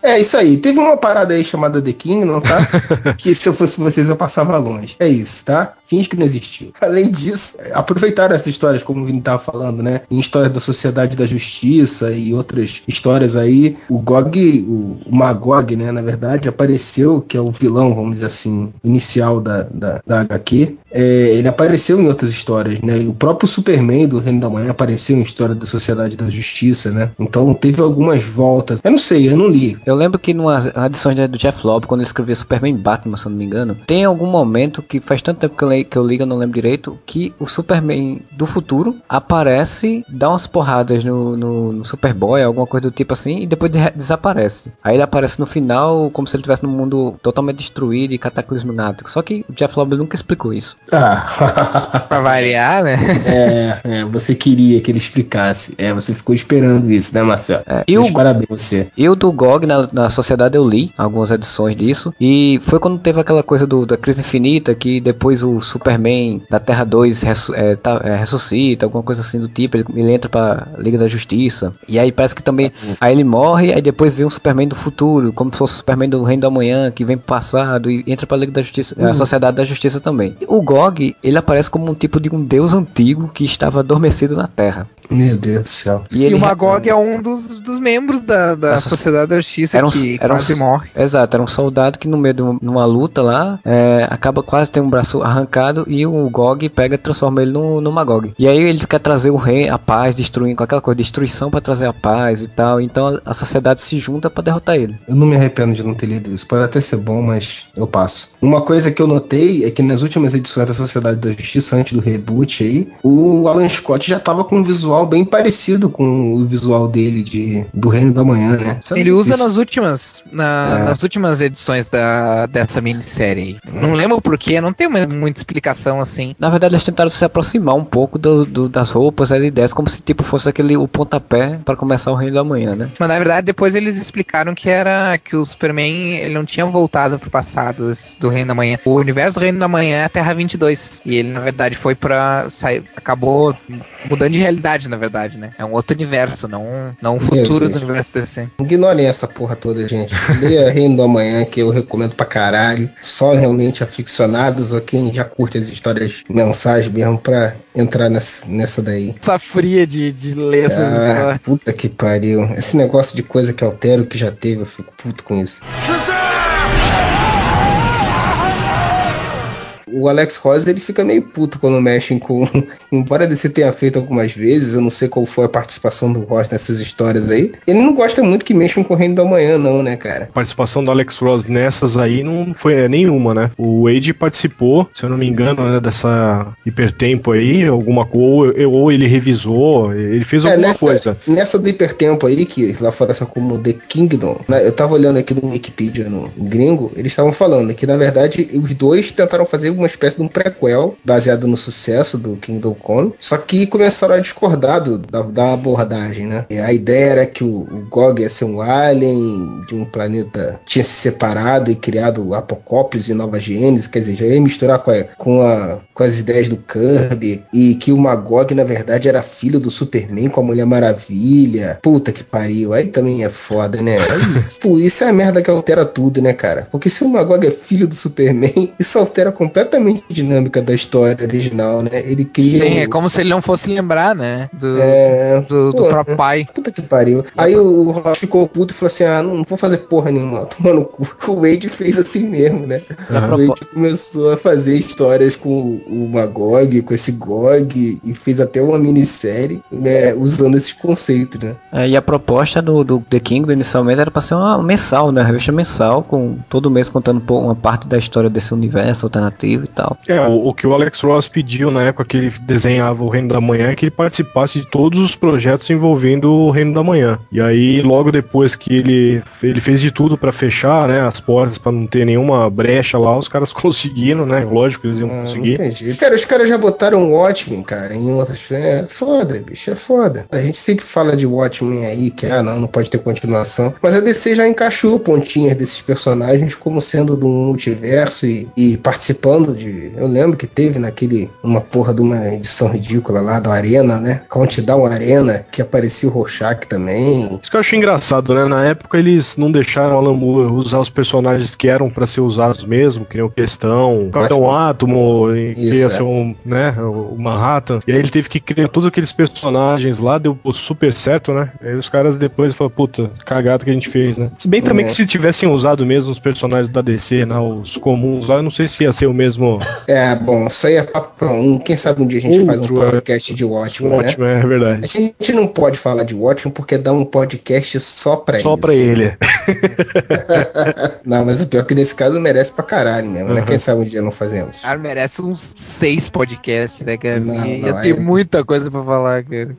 É isso aí. Teve uma parada aí chamada The Kingdom, tá? que se eu fosse vocês eu passava longe. É isso, tá? Finge que não existiu. Além disso, aproveitaram essas histórias, como o Vini tava falando, né? Em histórias da Sociedade da Justiça e outras histórias aí. O Gog, o, o Magog, né? Na verdade, apareceu, que é o vilão, vamos dizer assim, inicial da, da, da HQ. É, ele apareceu em outras histórias, né? E o próprio Superman do Reino da Manhã apareceu em história da Sociedade da Justiça, né? Então teve algumas voltas. Eu não sei, eu não li. Eu lembro que numa edição do Jeff Lobb, quando ele escrevia Superman e Batman, se eu não me engano, tem algum momento que faz tanto tempo que eu, le- que eu ligo, eu não lembro direito, que o Superman do futuro aparece, dá umas porradas no, no, no Superboy, alguma coisa do tipo assim, e depois de- desaparece. Aí ele aparece no final como se ele estivesse num mundo totalmente destruído e cataclismático. Só que o Jeff Lobb nunca explicou isso. Ah, Pra variar, né? é, é, você queria que ele explicasse. É, você ficou esperando isso, né, Marcelo? É, e o- parabéns a você. Eu do GOG na, na Sociedade eu li algumas edições disso. E foi quando teve aquela coisa do, da crise infinita que depois o Superman da Terra 2 ressu- é, tá- é, ressuscita, alguma coisa assim do tipo. Ele, ele entra pra Liga da Justiça. E aí parece que também. Aí ele morre, aí depois vem um Superman do futuro, como se fosse o Superman do Reino da Manhã, que vem pro passado e entra pra Liga da Justiça, a Sociedade da Justiça também. O GOG, ele aparece como um tipo de um deus antigo que estava adormecido na Terra. Meu Deus do céu. E, ele o Magog é um dos, dos membros da, da Sociedade da Justiça Era um- que era um- quase morre. Exato, era um soldado que no meio de um- uma luta lá, é, acaba quase tendo um braço arrancado e o Gog pega e transforma ele no, no Magog. E aí ele quer trazer o rei, a paz, destruindo com aquela coisa, destruição pra trazer a paz e tal. Então a, a sociedade se junta pra derrotar ele. Eu não me arrependo de não ter lido isso. Pode até ser bom, mas eu passo. Uma coisa que eu notei é que nas últimas edições da Sociedade da Justiça, antes do reboot aí, o Alan Scott já tava com um visual bem parecido com o visual dele de, do Reino da Manhã, né? Ele usa isso- nas últimas na- É. nas últimas edições da, dessa minissérie. Não lembro porquê, não mais muita explicação assim. Na verdade, eles tentaram se aproximar um pouco do, do- das roupas, das ideias, como se tipo fosse aquele o pontapé para começar o Reino da Manhã, né? Mas na verdade depois eles explicaram que era que o Superman ele não tinha voltado pro passado do Reino da Manhã. O universo do Reino da Manhã é a Terra 22 e ele na verdade foi pra sair, acabou mudando de realidade na verdade, né? É um outro universo, não não o futuro do universo DC. Ignorem essa porra toda, gente. Leia Reino do Amanhã, que eu recomendo pra caralho. Só realmente aficionados ou quem já curte as histórias mensais mesmo pra entrar nessa, nessa daí. Essa fria de, de ler essas Ah, histórias. puta que pariu. Esse negócio de coisa que altera o que já teve, eu fico puto com isso. O Alex Ross ele fica meio puto quando mexem com. Embora DC tenha feito algumas vezes, eu não sei qual foi a participação do Ross nessas histórias aí. Ele não gosta muito que mexam com o Reino da Manhã, não, né, cara? A participação do Alex Ross nessas aí não foi é, nenhuma, né? O Wade participou, se eu não me engano, né, dessa hipertempo aí, alguma coisa, ou, ou ele revisou, ele fez É, alguma nessa, coisa. nessa do hipertempo aí, que lá fora só como The Kingdom, né, eu tava olhando aqui no Wikipedia, no gringo, eles estavam falando que, na verdade, os dois tentaram fazer uma espécie de um prequel, baseado no sucesso do Kingdom Come, só que começaram a discordar do- da, da abordagem, né? E a ideia era que o, o Gog ia ser um alien de um planeta, tinha se separado e criado Apocóplis e Nova Gênesis, quer dizer, já ia misturar com, a- com, a- com as ideias do Kirby, e que o Magog, na verdade, era filho do Superman com a Mulher Maravilha. Puta que pariu, aí também é foda, né? Aí, pô, isso é a merda que altera tudo, né, cara? Porque se o Magog é filho do Superman, isso altera completamente a dinâmica da história original, né? Ele cria. Sim, um- é como se ele não fosse lembrar, né? Do, É, do, do pô, próprio pai. Puta que pariu. Aí o Ross ficou puto e falou assim: ah, não vou fazer porra nenhuma, tomando cu. O Wade fez assim mesmo, né? Aham. O Wade começou a fazer histórias com o Magog, com esse Gog, e fez até uma minissérie, né, usando esses conceitos, né? É, e a proposta do, do The Kingdom inicialmente era pra ser uma mensal, né? Uma revista mensal, com todo mês contando um uma parte da história desse universo alternativo e tal. É, o, o que o Alex Ross pediu na época que ele desenhava o Reino da Manhã é que ele participasse de todos os projetos envolvendo o Reino da Manhã. E aí, logo depois que ele, ele fez de tudo pra fechar, né, as portas pra não ter nenhuma brecha lá, os caras conseguiram, né? Lógico que eles iam Ah, conseguir. jeito. Cara, os caras já botaram o Watchmen, cara, em outras. É foda, bicho, é foda. A gente sempre fala de Watchmen aí, que ah, não, não pode ter continuação. Mas a DC já encaixou pontinhas desses personagens como sendo de um multiverso e, e participando de. Eu lembro que teve naquele. Uma porra de uma edição ridícula lá do Arena, né? Countdown Arena, que aparecia o Rorschach também. Isso que eu acho engraçado, né? Na época eles não deixaram Alan Moore usar os personagens que eram pra ser usados mesmo, que nem o Questão, o Capitão Átomo, que ia é. ser um, né, o Manhattan. E aí ele teve que criar todos aqueles personagens lá, deu super certo, né? Aí os caras depois falaram, puta, cagada que a gente fez, né? Se bem também É. que se tivessem usado mesmo os personagens da DC, né, os comuns lá, eu não sei se ia ser o mesmo É, bom, isso aí é papo pra um. Quem sabe um dia a gente faz um é. podcast de Watchmen, né? ótimo, é verdade. A gente não pode falar de Watchmen porque dá um podcast só pra Só isso. pra ele. Não, mas o pior é que nesse caso merece pra caralho mesmo, né? Uhum. Quem sabe um dia não fazemos. Cara, merece uns seis podcasts, né, cara? Não, Ia não, ter é- muita coisa pra falar, cara.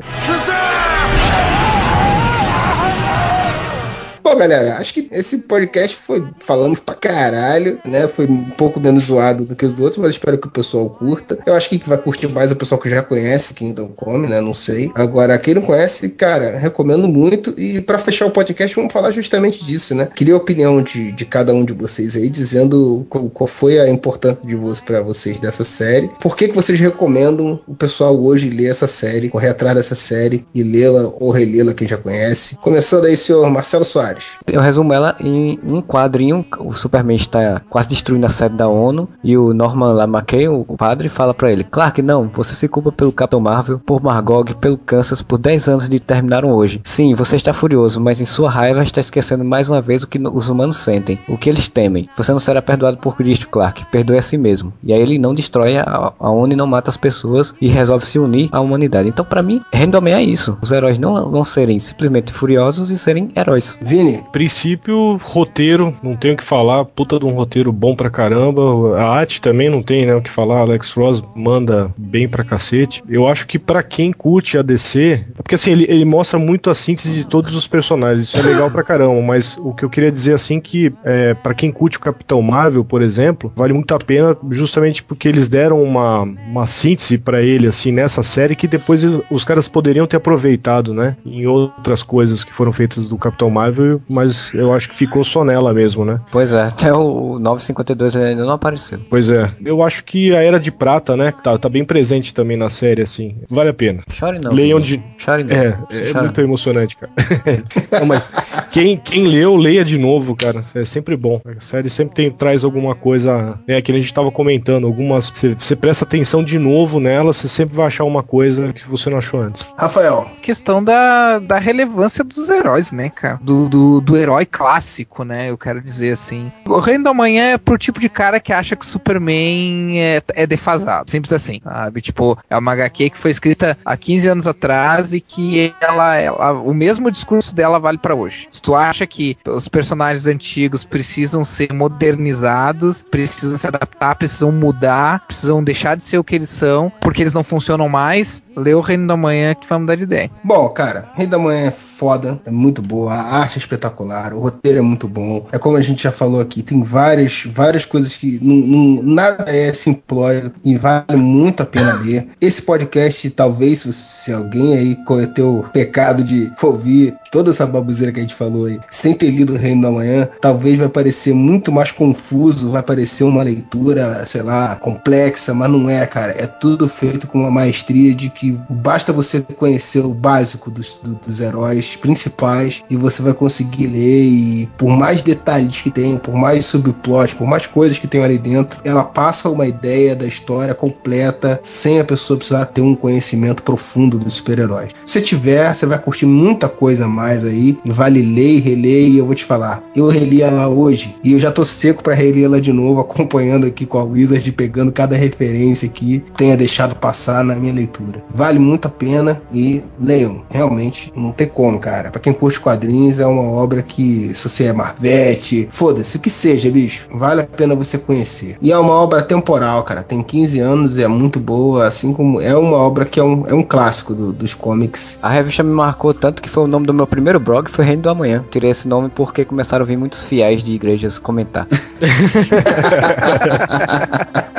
Bom, galera, acho que esse podcast foi. Falamos pra caralho, né? Foi um pouco menos zoado do que os outros, mas espero que o pessoal curta. Eu acho que vai curtir mais o pessoal que já conhece Kingdom Come, né? Não sei. Agora, quem não conhece, cara, recomendo muito. E pra fechar o podcast, vamos falar justamente disso, né? Queria a opinião de, de cada um de vocês aí, dizendo qual, qual foi a importância de vocês para vocês dessa série. Por que, que vocês recomendam o pessoal hoje ler essa série, correr atrás dessa série e lê-la ou relê-la, quem já conhece? Começando aí, senhor Marcelo Soares. Eu resumo ela em um quadrinho. O Superman está quase destruindo a sede da ONU. E o Norman Lamacay, o padre, fala pra ele: Clark, não, você se culpa pelo Capitão Marvel, por Margog, pelo Kansas, por 10 anos de terminaram hoje. Sim, você está furioso, mas em sua raiva está esquecendo mais uma vez o que os humanos sentem, o que eles temem. Você não será perdoado por Cristo, Clark. Perdoe a si mesmo. E aí ele não destrói a, a ONU não mata as pessoas e resolve se unir à humanidade. Então, pra mim, Homem é isso: os heróis não, não serem simplesmente furiosos e serem heróis. Vini, Princípio, roteiro, não tenho o que falar, puta de um roteiro bom pra caramba. A arte também não tem né, o que falar, Alex Ross manda bem pra cacete. Eu acho que pra quem curte a DC, porque assim, ele, ele mostra muito a síntese de todos os personagens, isso é legal pra caramba, mas o que eu queria dizer assim que é, para quem curte o Capitão Marvel, por exemplo, vale muito a pena justamente porque eles deram uma, uma síntese pra ele assim nessa série que depois os caras poderiam ter aproveitado, né, em outras coisas que foram feitas do Capitão Marvel, mas eu acho que ficou só nela mesmo, né? Pois é, até o 952 ele ainda não apareceu. Pois é. Eu acho que a Era de Prata, né, tá, tá bem presente também na série, assim. Vale a pena. Chore não. Leiam de. Chore não. É, é chora muito emocionante, cara. Não, mas quem, quem leu, leia de novo, cara. É sempre bom. A série sempre tem, traz alguma coisa. É que a gente tava comentando. Algumas. Você, você presta atenção de novo nela, você sempre vai achar uma coisa que você não achou antes. Rafael, questão da, da relevância dos heróis, né, cara? Do, do, do herói clássico, né? Eu quero dizer assim. O Reino da Manhã é pro tipo de cara que acha que o Superman é, é defasado. Simples assim, sabe? Tipo, é uma HQ que foi escrita há 15 anos atrás e que ela, ela o mesmo discurso dela vale pra hoje. Se tu acha que os personagens antigos precisam ser modernizados, precisam se adaptar, precisam mudar, precisam deixar de ser o que eles são, porque eles não funcionam mais, lê o Reino da Manhã que vai mudar de ideia. Bom, cara, Rei da Manhã é foda, é muito boa, a arte é espetacular, o roteiro é muito bom. É como a gente já falou aqui, tem várias, várias coisas que não, não- nada é simplório e vale muito a pena ler. Esse podcast, talvez, se, alguém aí cometeu o pecado de ouvir toda essa babuzeira que a gente falou aí, sem ter lido o Reino da Manhã, talvez vai parecer muito mais confuso, vai parecer uma leitura, sei lá, complexa, mas não é, cara. É tudo feito com uma maestria de que basta você conhecer o básico dos, do- dos heróis principais e você vai conseguir ler e por mais detalhes que tenha, por mais subplot, por mais coisas que tenham ali dentro, ela passa uma ideia da história completa sem a pessoa precisar ter um conhecimento profundo dos super-heróis. Se tiver, você vai curtir muita coisa mais aí vale ler e reler e eu vou te falar, eu reli ela hoje e eu já tô seco para reler ela de novo, acompanhando aqui com a Wizard, pegando cada referência aqui, tenha deixado passar na minha leitura. Vale muito a pena e leiam, realmente não tem como, cara. Pra quem curte quadrinhos é uma obra que se você é Marvete, foda-se, o que seja, bicho, vale a pena você conhecer. E é uma obra temporal, cara, tem 15 anos, é muito boa, assim como é uma obra que é um, é um clássico do- dos comics. A revista me marcou tanto que foi o nome do meu primeiro blog, foi Reino do Amanhã. Tirei esse nome porque começaram a vir muitos fiéis de igrejas comentar.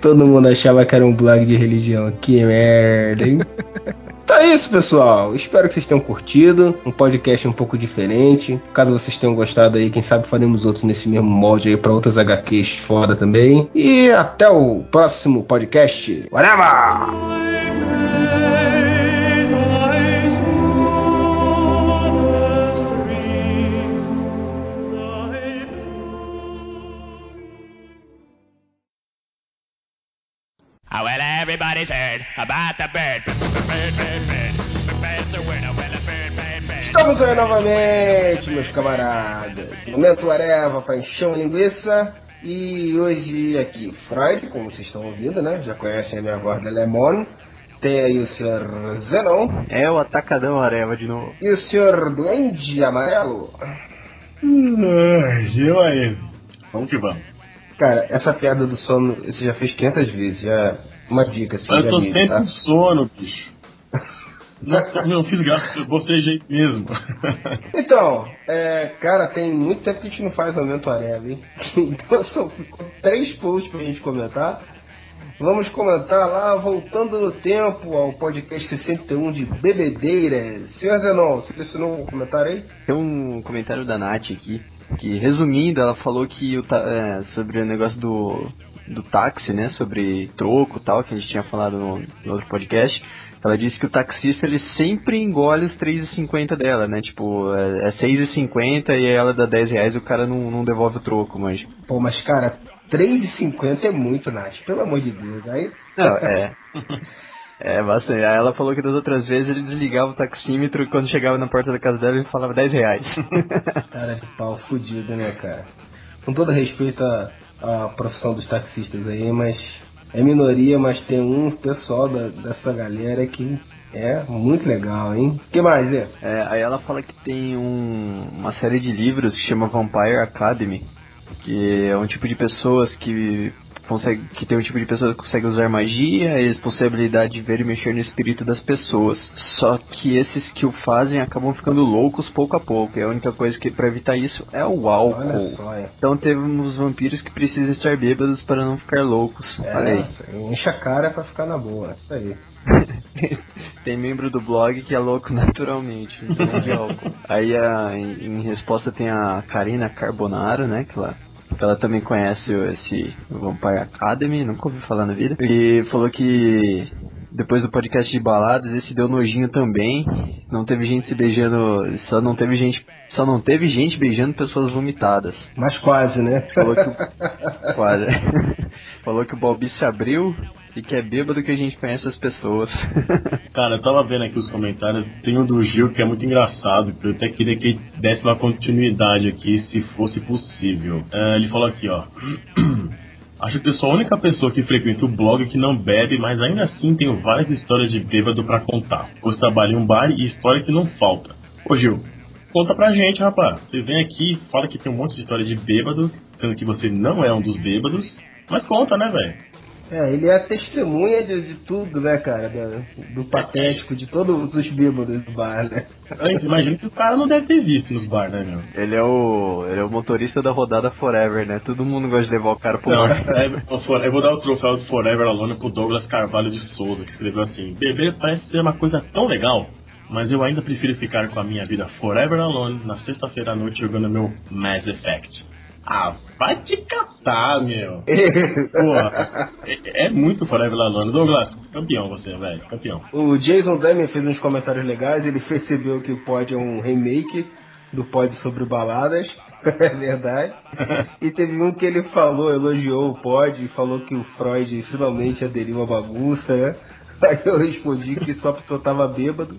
Todo mundo achava que era um blog de religião. Que merda, hein? Então é isso, pessoal. Espero que vocês tenham curtido. Um podcast um pouco diferente. Caso vocês tenham gostado aí, quem sabe faremos outros nesse mesmo molde aí para outras HQs foda também. E até o próximo podcast. Whatever! Oh, well, everybody's heard about the bird. Bird, bird, bird. Bird's a winner. Well, a bird, bird, bird. Estamos aí novamente, meus camaradas. Momento Areva, paixão linguiça. E hoje aqui, Freud, como vocês estão ouvindo, né? Já conhecem a minha voz da Lemon. Tem aí o senhor Zenon É o atacadão Areva de novo. e o senhor Duende Amarelo. Eu aí. Vamos que vamos. Cara, essa piada do sono você já fez 500 vezes. Já... Uma dica, assim, Eu já tô sempre tá? sono, bicho. Não, fiz graça, eu gostei jeito mesmo. Então, é, cara, tem muito tempo que a gente não faz aumento Areva, hein? Então ficou três posts pra gente comentar. Vamos comentar lá, voltando no tempo ao podcast 61 de Bebedeiras. Senhor Zenon, selecionou um comentário aí? Tem um comentário da Nath aqui, que resumindo, ela falou que o, é, sobre o negócio do, do táxi, né? Sobre troco e tal, que a gente tinha falado no, no outro podcast. Ela disse que o taxista ele sempre engole os 3,50 dela, né? Tipo, é, é 6,50 e ela dá 10 reais e o cara não, não devolve o troco, mas. Pô, mas cara, 3,50 é muito, Nath. Pelo amor de Deus. Aí. Não, é. É, bastante. Aí ela falou que das outras vezes ele desligava o taxímetro e quando chegava na porta da casa dela ele falava 10 reais. Cara de pau fudido, né, cara? Com todo respeito à, à profissão dos taxistas aí, mas é minoria, mas tem um pessoal da- dessa galera que É, muito legal, hein? O que mais, Zé? É, aí ela fala que tem um- uma série de livros que chama Vampire Academy, que é um tipo de pessoas que consegue, que tem um tipo de pessoas que consegue usar magia, possuem a habilidade de ver e mexer no espírito das pessoas. Só que esses que o fazem acabam ficando loucos pouco a pouco. E a única coisa que para evitar isso é o álcool. Só, é. Então temos vampiros que precisam estar bêbados para não ficar loucos. Olha aí. É, enche a cara pra ficar na boa. Isso aí. Tem membro do blog que é louco naturalmente, não de álcool. Aí a- em, em resposta tem a Karina Carbonaro, né? Que ela, que ela também conhece o- esse Vampire Academy, nunca ouvi falar na vida. E falou que depois do podcast de baladas, esse deu nojinho também. Não teve gente se beijando. Só não teve gente. Só não teve gente beijando pessoas vomitadas. Mas quase, né? Falou que o, quase. Falou que o Balbi se abriu e que é bêbado que a gente conhece as pessoas. Cara, eu tava vendo aqui os comentários, tem um do Gil que é muito engraçado, que eu até queria que ele desse uma continuidade aqui, se fosse possível. É, ele falou aqui, ó. Acho que eu sou a única pessoa que frequenta o blog que não bebe, mas ainda assim tenho várias histórias de bêbado pra contar. Pois trabalho em um bar e história que não falta. Ô Gil, conta pra gente, rapaz. Você vem aqui, fala que tem um monte de história de bêbado, sendo que você não é um dos bêbados, mas conta, né, velho? É, ele é a testemunha de, de tudo, né, cara? Do, do patético, de todos os bêbados do bar, né? Imagina que o cara não deve ter visto nos bar, né, meu? Ele é o. Ele é o motorista da rodada Forever, né? Todo mundo gosta de levar o cara pro Não, bar. é, eu for- eu vou dar o troféu do Forever Alone pro Douglas Carvalho de Souza, que escreveu assim: Beber parece ser uma coisa tão legal, mas eu ainda prefiro ficar com a minha vida Forever Alone na sexta-feira à noite jogando meu Mass Effect. Ah, vai te catar, meu. Porra, é, é muito Forever Alone. Douglas, campeão você, velho, campeão. O Jason Damian fez uns comentários legais, ele percebeu que o Pod é um remake do Pod sobre baladas, é verdade. E teve um que ele falou, elogiou o Pod e falou que o Freud finalmente aderiu à bagunça, né? Aí eu respondi que só porque eu tava bêbado.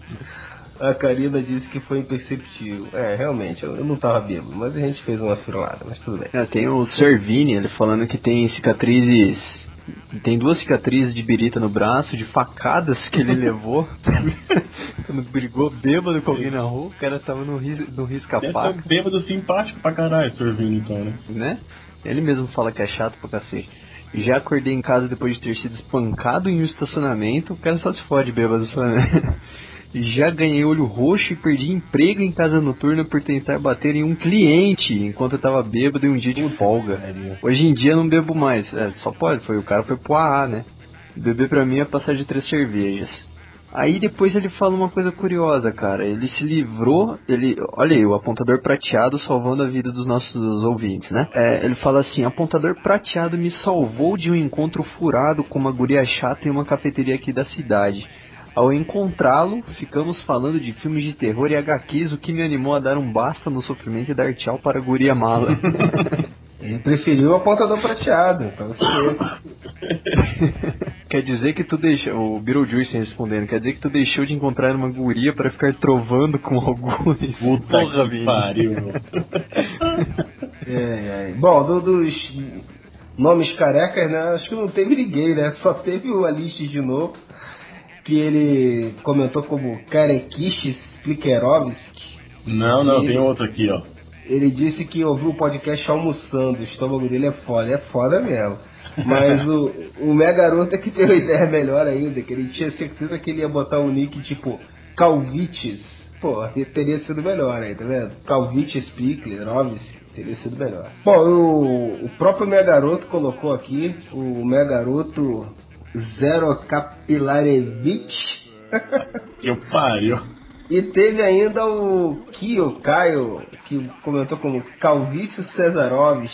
A Karina disse que foi imperceptível. É, realmente, eu eu não tava bêbado, mas a gente fez uma firulada, mas tudo bem. É, tem o Servini, ele falando que tem cicatrizes. Tem duas cicatrizes de birita no braço, de facadas que ele levou. Quando brigou bêbado com alguém na rua, o cara tava no, ris, no risca-faca, um bêbado simpático pra caralho, Sorvino, então, né? né? Ele mesmo fala que é chato pra cacete. Já acordei em casa depois de ter sido espancado em um estacionamento, o cara só se fode bêbado, só, né? Já ganhei olho roxo e perdi emprego em casa noturna por tentar bater em um cliente enquanto eu tava bêbado em um dia de folga. Hoje em dia não bebo mais, é, só pode, foi o cara foi pro AA, né? Beber pra mim é passar de três cervejas. Aí depois ele fala uma coisa curiosa, cara. Ele se livrou, ele, olha aí, o apontador prateado salvando a vida dos nossos ouvintes, né? É, ele fala assim: apontador prateado me salvou de um encontro furado com uma guria chata em uma cafeteria aqui da cidade. Ao encontrá-lo, ficamos falando de filmes de terror e HQs, o que me animou a dar um basta no sofrimento e dar tchau para a guria mala. Ele preferiu o apontador prateado, pra quer dizer que tu deixou, o Beetlejuice respondendo, quer dizer que tu deixou de encontrar uma guria para ficar trovando com alguns. Puta Porra, que pariu, meu. É, é. Bom, do- dos nomes carecas, né? Acho que não teve ninguém, né? Só teve o Alice de novo, que ele comentou como Carequiches Flikerovski. Não, não, tem outro aqui, ó. Ele disse que ouviu o podcast almoçando, o estômago dele é foda, é foda mesmo. Mas o, o minha garoto é que teve uma ideia melhor ainda, que ele tinha certeza que ele ia botar um nick tipo Calvites. Pô, teria sido melhor aí, tá vendo? Calvites Pickler, teria sido melhor. Bom, o, o próprio minha garoto colocou aqui, o minha garoto Zero Capilarevich. Que pariu. E teve ainda o Kio Caio, que comentou como Calvício Cesarovski.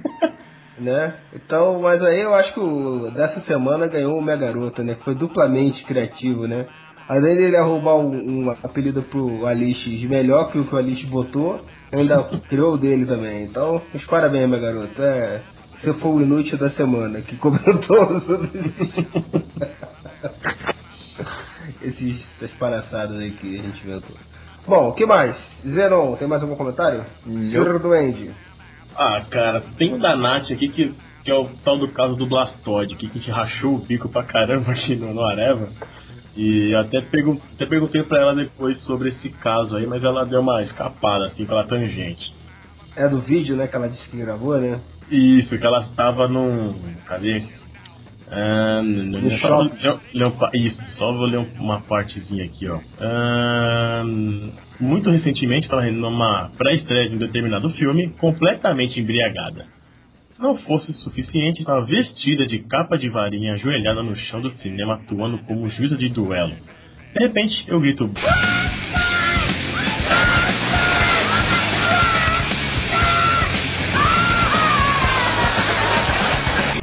né? Então, mas aí eu acho que o, dessa semana ganhou o Minha Garota, né? Foi duplamente criativo, né? Além dele arrumar um, um apelido pro Alice melhor que o que o Alice botou, ainda criou o dele também. Então, os parabéns, minha garota. É, você foi o inútil da semana que comentou sobre esses, essas palhaçadas aí que a gente inventou. Bom, o que mais? Zenon, tem mais algum comentário? Senhor Duende. Ah, cara, tem o da Nath aqui que, que é o tal do caso do Blastoide, que a gente rachou o bico pra caramba aqui no, no Areva. E até, pergun até perguntei pra ela depois sobre esse caso aí, mas ela deu uma escapada, assim, pela tangente. É do vídeo, né, que ela disse que gravou, né? Isso, que ela estava num. Cadê? Ah, só isso, só vou ler um- uma partezinha aqui, ó. Ah, muito recentemente, estava numa pré-estreia de um determinado filme, completamente embriagada. Se não fosse suficiente, estava vestida de capa de varinha, ajoelhada no chão do cinema, atuando como juíza de duelo. De repente, eu grito.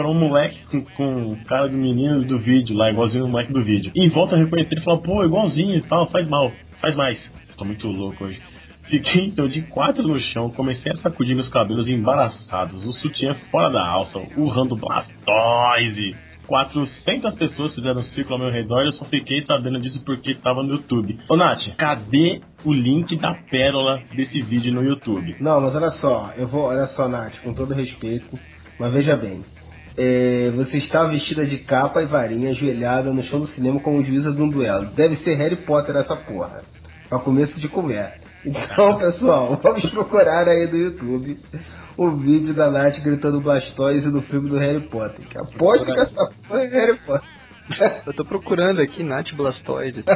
Um moleque com, com cara do menino do vídeo lá, igualzinho o moleque do vídeo. E volta a reconhecer ele falou, pô, igualzinho e tal, faz mal, faz mais. Tô muito louco hoje. Fiquei então de quatro no chão, comecei a sacudir meus cabelos embaraçados, o sutiã fora da alça, urrando Blastoise. 400 pessoas fizeram um círculo ao meu redor e eu só fiquei sabendo disso porque tava no YouTube. Ô Nath, cadê o link da pérola desse vídeo no YouTube? Não, mas olha só, eu vou, olha só, Nath, com todo respeito, mas veja bem. É, você está vestida de capa e varinha, ajoelhada no chão do cinema como juíza de um duelo. Deve ser Harry Potter essa porra. Pra começo de conversa. Então, pessoal, vamos procurar aí no YouTube o vídeo da Nath gritando Blastoise do filme do Harry Potter. Que aposto que essa porra é Harry Potter. Eu tô procurando aqui Nath Blastoise.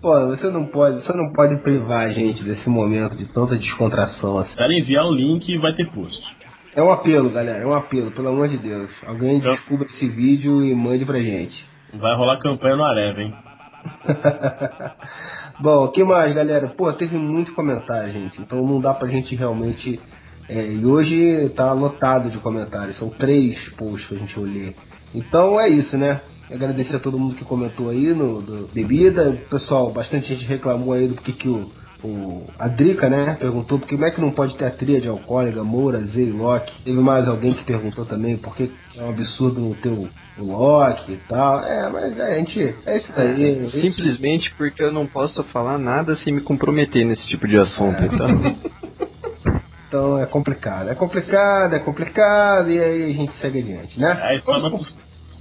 Pô, você não pode, você não pode privar a gente desse momento de tanta descontração assim. Quero enviar o link e vai ter post. É um apelo, galera, é um apelo, pelo amor de Deus. Alguém descubra esse vídeo e mande pra gente. Vai rolar campanha no Areva, hein? Bom, o que mais, galera? Pô, teve muito comentário, gente. Então não dá pra gente realmente. é, e hoje tá lotado de comentários. São três posts que a gente olhou. Então é isso, né? Agradecer a todo mundo que comentou aí no do bebida. Pessoal, bastante gente reclamou aí do que, que o, o. A Drica, né? Perguntou por que como é que não pode ter a tríade alcoólica, Moura, Z e Loki. Teve mais alguém que perguntou também por que é um absurdo não ter o, o Loki e tal. É, mas é, a gente. É isso daí. Simplesmente porque eu não posso falar nada sem me comprometer nesse tipo de assunto, então. Então é complicado, é complicado, é complicado, e aí a gente segue adiante, né? Aí soma com,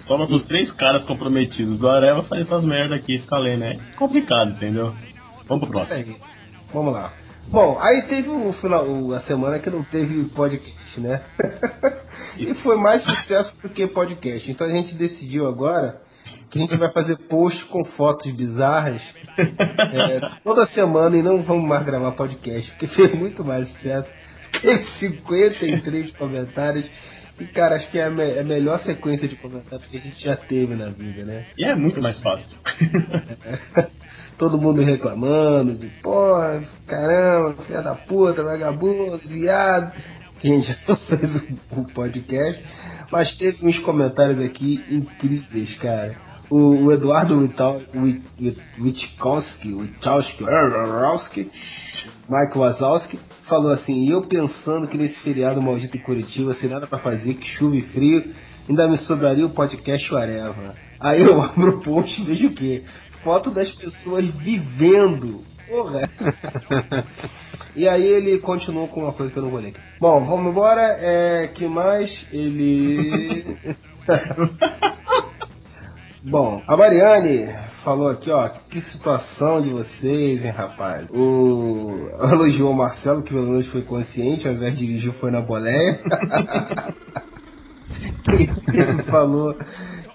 soma com os três caras comprometidos do Areva faz essas merda aqui, fica lendo, né? Complicado, entendeu? Vamos pro próximo. Vamos lá. Bom, aí teve o final, a semana que não teve podcast, né? e foi mais sucesso do que podcast. Então a gente decidiu agora que a gente vai fazer post com fotos bizarras é, toda semana e não vamos mais gravar podcast, porque fez muito mais sucesso. Teve 53 comentários. E cara, acho que é a, me- é a melhor sequência de comentários que a gente já teve na vida, né? E é muito mais fácil. Todo mundo reclamando de porra, caramba, filha da puta, vagabundo, viado. Que a gente já fez o, podcast. Mas teve uns comentários aqui incríveis, cara. O, o Eduardo Witkowski, Witkowski, Mike Wazowski, falou assim: Eu pensando que nesse feriado maldito em Curitiba, sem nada pra fazer, que chuva e frio, ainda me sobraria o podcast Areva. Aí eu abro o post e vejo o quê? Foto das pessoas vivendo. Porra! E aí ele continuou com uma coisa que eu não vou ler. Bom, vamos embora. É, que mais? Ele. Bom, a Mariane falou aqui, ó, que situação de vocês, hein, rapaz. O elogiou o Marcelo, que pelo menos foi consciente, ao invés de dirigir foi na boleia. Ele falou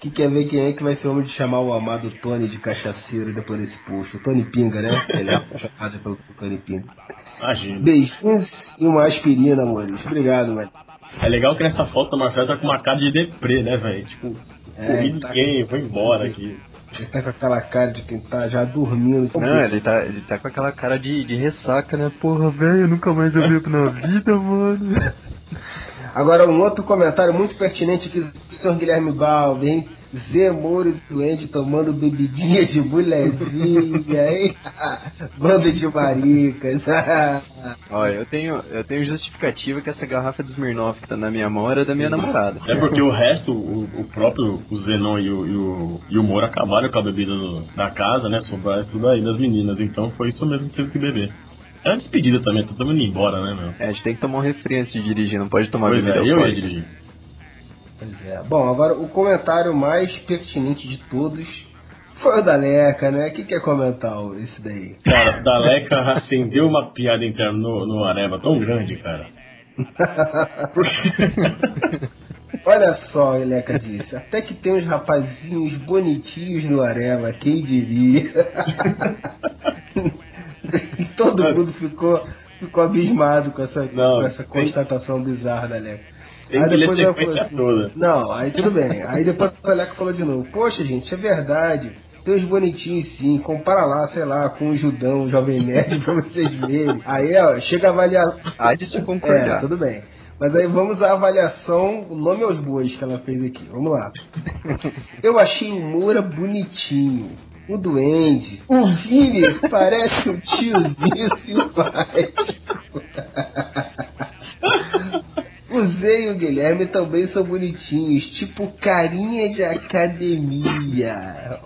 que quer ver quem é que vai ser o homem de chamar o amado Tony de cachaceiro depois desse post. O Tony Pinga, né? Ele é chamado pelo Tony Pinga. Imagina. Beijinhos e uma aspirina, amores. Obrigado, mano. É legal que nessa foto o Marcelo tá com uma cara de deprê, né, velho? Tipo, É, corri tá- ninguém, vou embora aqui. Ele tá com aquela cara de quem tá já dormindo. Não, ele tá, ele tá com aquela cara de, de ressaca, né? Porra, velho, nunca mais eu bebo na vida, mano. Agora, um outro comentário muito pertinente aqui senhor Guilherme Balbi, hein? Zé Moro e Duende tomando bebidinha de bulezinha, hein? Bando de maricas. Olha, eu tenho, eu tenho justificativa que essa garrafa do Smirnoff que tá na minha mão era da minha namorada. É porque o resto, o, o próprio o Zenon e o, e o, e o Moro acabaram com a bebida do- da casa, né? Sobraram tudo aí das meninas. Então foi isso mesmo que teve que beber. Era despedida também, tá todo mundo indo embora, né, meu? É, a gente tem que tomar um refri antes de dirigir, não pode tomar Pois bebida é, eu ia dirigir. Pois é. Bom, agora o comentário mais pertinente de todos foi o da Leca, né? O que quer comentar esse daí? Cara, Daleca acendeu uma piada interna no, no Areva tão grande, cara. Olha só, o Leca disse. Até que tem uns rapazinhos bonitinhos no Areva, quem diria? Todo mundo ficou, ficou abismado com essa, Não, com essa tem- constatação bizarra da Leca. Tem Aí que depois ela sequência falou assim, toda. Não, aí tudo bem. Aí depois o Leca falou de novo, poxa gente, é verdade. Tem uns bonitinhos sim, compara lá, sei lá, com o Judão, o Jovem Nerd, pra vocês verem. Aí, ó, chega a avaliar. Há de se concordar. É, tudo bem. Mas aí vamos à avaliação, o nome aos bois que ela fez aqui. Vamos lá. Eu achei o Moura bonitinho. O Duende. O Vini parece um tiozinho simpático. O Zé e o Guilherme também são bonitinhos, tipo carinha de academia.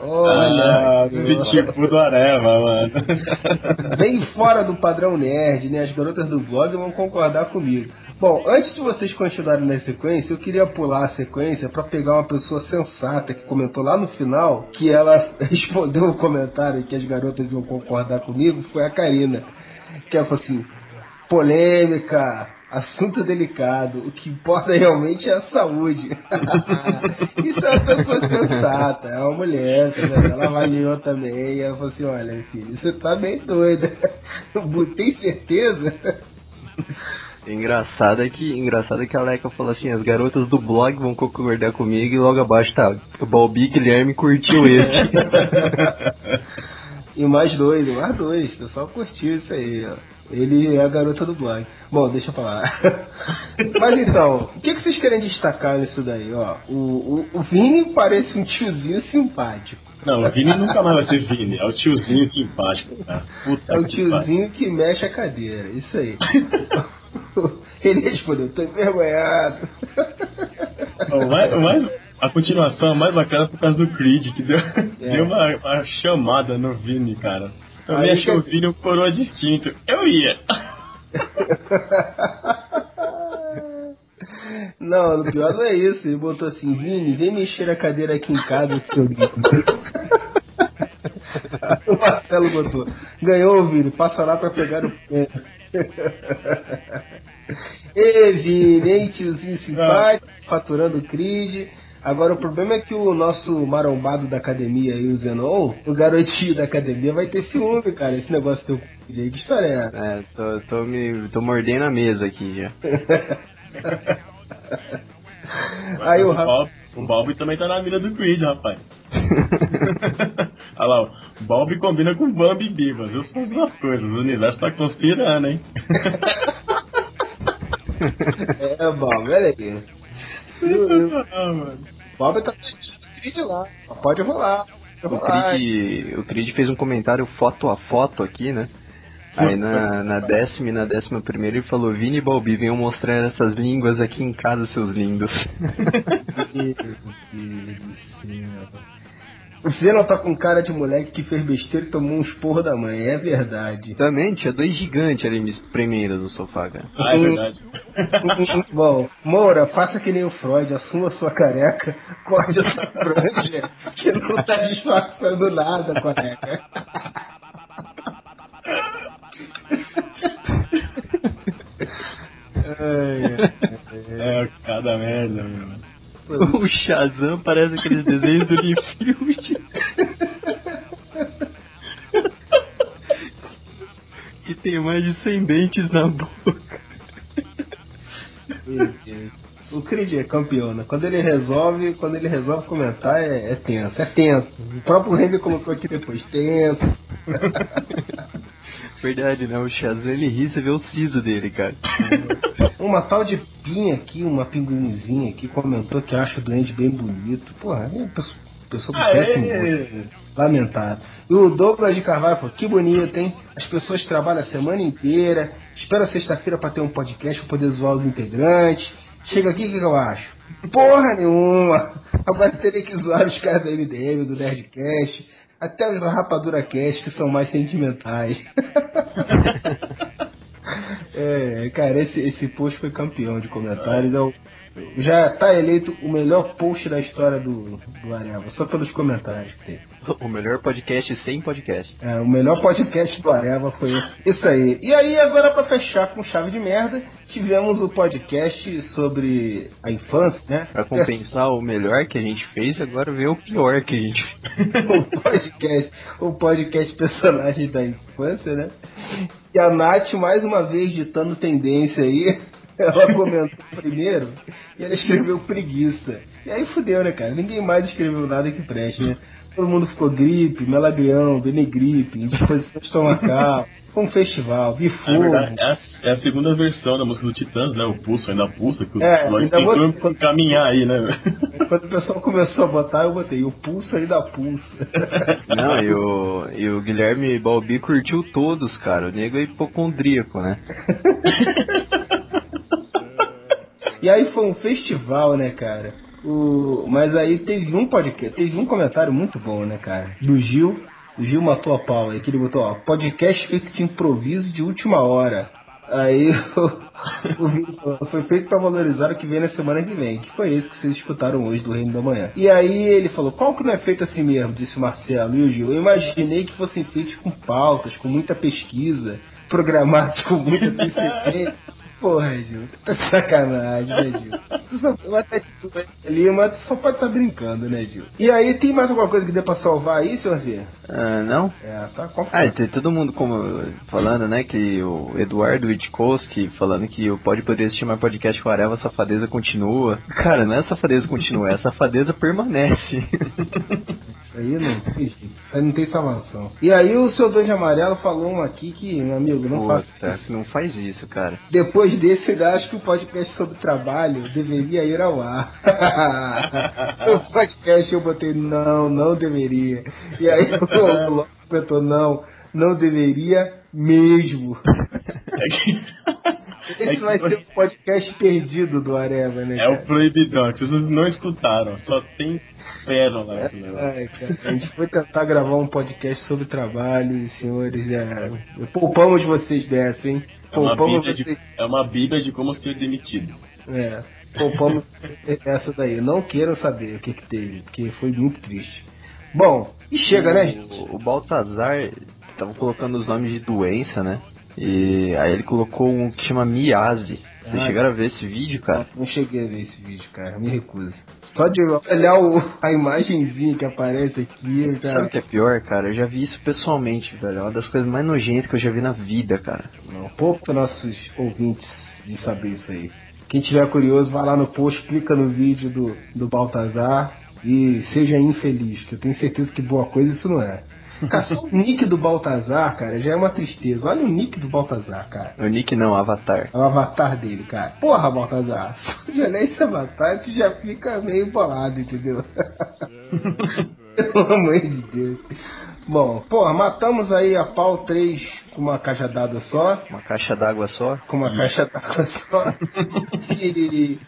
Olha. Ah, tipo do Areva, mano. Bem fora do padrão nerd, né? As garotas do blog vão concordar comigo. Bom, antes de vocês continuarem na sequência, eu queria pular a sequência para pegar uma pessoa sensata que comentou lá no final que ela respondeu o comentário que as garotas vão concordar comigo, foi a Karina. Que ela falou assim: polêmica, assunto delicado, o que importa realmente é a saúde. Isso é uma pessoa sensata, é uma mulher, tá ela avaliou também, e ela falou assim, olha filho, você tá bem doida. Tem certeza? Engraçado é que, engraçado é que a Leca falou assim, as garotas do blog vão concordar comigo e logo abaixo tá, o Balbi Guilherme curtiu esse. E mais dois, mais dois, o pessoal curtiu isso aí, ó. Ele é a garota do blog. Bom, deixa eu falar. Mas então, o que, que vocês querem destacar nisso daí, ó? O, o, o Vini parece um tiozinho simpático. Não, o Vini nunca mais vai ser Vini, é o tiozinho simpático, cara. Puta É o que tiozinho que mexe a cadeira, isso aí. Ele respondeu, tô envergonhado. O mais, o mais- a continuação é mais bacana por causa do Creed, que deu, deu uma, uma chamada no Vini, cara. Também Aí achei que- o Vini um coroa distinto. Eu ia. Não, o pior não é isso. Ele botou assim, Vini, vem mexer a cadeira aqui em casa, seu o Marcelo botou, ganhou, Vini, passa lá pra pegar o pé. Ê, Vini, hein, tiozinho simpático, faturando o. Agora o problema é que o nosso marombado da academia aí, o Zenon, o garotinho da academia vai ter ciúme, cara, esse negócio teu aí. Que história é essa? É, tô, tô, me, tô mordendo a mesa aqui já. Aí o Rafa- Bob, o Bob também tá na mira do Creed, rapaz. Olha lá, o Bob combina com Bambi e Bibas. Eu sou as duas coisas. O universo tá conspirando, hein? É, Bob, olha aí. ah, mano. Bob tá Creed lá, pode rolar. Pode O rolar. Creed, o Creed fez um comentário foto a foto aqui, né? Aí na, na décima e na décima primeira ele falou, Vini e Balbi, venham mostrar essas línguas aqui em casa, seus lindos. O Zenon tá com cara de moleque que fez besteira e tomou um esporro da mãe, é verdade. Também tinha dois gigantes ali me espremendo no sofá, cara. Ah, é verdade. Bom, Moura, faça que nem o Freud, assuma sua careca, corte essa franja, que não tá disfarçando nada, careca. É, cada merda, meu. O Shazam parece aqueles desenhos do Liefeld. que tem mais de 100 dentes na boca. O Creed é campeão, né? Quando ele resolve, quando ele resolve comentar, é, é tenso, é tenso. O próprio Remy colocou aqui depois, tenso. Verdade, né? O Shazam ele ri, você vê o siso dele, cara. Uma tal de Pinha aqui, uma pinguinzinha aqui, comentou que acha o Duende bem bonito. Porra, é uma pessoa, pessoa do péssimo gosto. Aê! Lamentável. E o Douglas de Carvalho falou, que bonito, hein? As pessoas trabalham a semana inteira, espera sexta-feira pra ter um podcast pra poder zoar os integrantes. Chega aqui, o que, que eu acho? Porra nenhuma! Agora teria que zoar os caras da MDM, do Nerdcast, até os da Rapadura Cast, que são mais sentimentais. é, cara, esse, esse post foi campeão de comentários. É o, Já tá eleito o melhor post da história do, do Areva, só pelos comentários que teve. O melhor podcast sem podcast. É, o melhor podcast do Areva foi. Isso aí. E aí, agora pra fechar com chave de merda, tivemos o podcast sobre a infância, né? Pra compensar o melhor que a gente fez, agora veio o pior que a gente fez. o podcast, o podcast personagem da infância, né? E a Nath, mais uma vez, ditando tendência aí, ela comentou primeiro e ela escreveu preguiça. E aí fudeu, né, cara? Ninguém mais escreveu nada que preste, né? Todo mundo ficou gripe, melagrião, benegripe, indisposição estomacal, foi um festival, vi Na fogo. verdade, é a, é a segunda versão da música do Titãs, né? O Pulso ainda pulsa, que o É, Lloyd ainda vou- tentou caminhar aí, né? Quando o pessoal começou a botar, eu botei o pulso aí da pulsa. Não, e o, e o Guilherme Balbi curtiu todos, cara. O nego é hipocondríaco, né? E aí foi um festival, né, cara? O... Mas aí teve um podcast, teve um comentário muito bom, né, cara? Do Gil. O Gil matou a pau aí, que ele botou, ó, podcast feito de improviso de última hora. Aí o, foi feito pra valorizar o que vem na semana que vem, que foi esse que vocês escutaram hoje do Reino da Manhã. E aí ele falou, qual que não é feito assim mesmo, disse o Marcelo e o Gil. Eu imaginei que fossem feitos com pautas, com muita pesquisa, programados com muita. Porra, Gil, tá de sacanagem, né, Gil? Tu só, eu até tu ali, mas só pode estar brincando, né, Gil? E aí, tem mais alguma coisa que dê pra salvar aí, senhor Zé? Ah, não? É, tá qual Ah, tem todo mundo como falando, né, que o Eduardo Witkowski falando que o Pode Poder Assistir Mais Podcast com a Areva, a safadeza continua. Cara, não é a safadeza continua, é a safadeza permanece. Aí não tem jeito, aí não tem salvação. E aí o seu dois de amarelo falou um aqui que, meu amigo, não faça Puta, não faz isso, cara. Depois desse, eu acho que o podcast sobre trabalho deveria ir ao ar. o podcast eu botei não, não deveria. E aí o Lopes comentou não, não deveria mesmo. Esse vai ser o podcast perdido do Areva, né? É o cara? proibidão, as pessoas não escutaram, só tem pérola negócio. Ai, cara, a gente foi tentar gravar um podcast sobre trabalho senhores, é, poupamos vocês dessa, hein? É uma, Poupamos bíblia de, vocês. é uma bíblia de como ser demitido. É, poupamos essa daí. Não queiram saber o que que teve, porque foi muito triste. Bom, e chega, né, gente? O, o Baltazar tava colocando os nomes de doença, né? E aí ele colocou um que chama Miase. Vocês Ah. chegaram a ver esse vídeo, cara? Não cheguei a ver esse vídeo, cara. Me recuso. Só de olhar o, a imagenzinha que aparece aqui, Sabe cara. o que é pior, cara? Eu já vi isso pessoalmente, velho. É uma das coisas mais nojentas que eu já vi na vida, cara. Não, pouco para nossos ouvintes de saber isso aí. Quem tiver curioso, vai lá no post, clica no vídeo do, do Baltazar e seja infeliz, que eu tenho certeza que boa coisa isso não é. Cara, só o nick do Baltazar, cara, já é uma tristeza. Olha o nick do Baltazar, cara. O Nick não, Avatar. É o avatar dele, cara. Porra, Baltazar. Se olhar esse avatar, tu já fica meio bolado, entendeu? Pelo amor de Deus. Bom, porra, matamos aí a pau 3 com uma caixa d'água só. Uma caixa d'água só. Com uma caixa d'água só. E,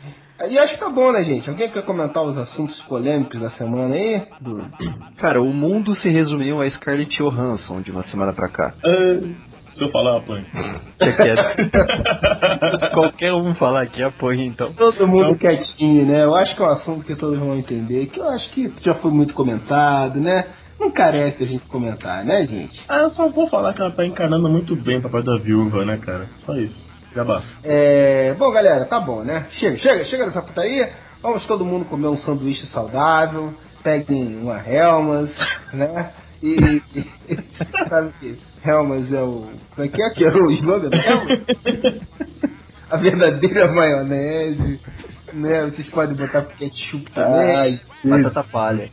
e acho que tá bom, né, gente? Alguém quer comentar os assuntos polêmicos da semana aí? Do... Cara, o mundo se resumiu a Scarlett Johansson de uma semana pra cá. Ah, se eu falar, apanho. Qualquer um falar aqui apoia então. Todo mundo quietinho, né? Eu acho que é um assunto que todos vão entender, que eu acho que já foi muito comentado, né? Não carece a gente comentar, né, gente? Ah, eu só vou falar que ela tá encarnando muito bem o papai da viúva, né, cara? Só isso. Já basta. É, bom, galera, tá bom, né? Chega, chega, chega dessa putaria. Vamos todo mundo comer um sanduíche saudável. Peguem uma Helmas, né? E, e sabe que Helmas é o. Como é que é que é o slogan da Helmas? A verdadeira maionese, né? Vocês podem botar ketchup também. Batata palha.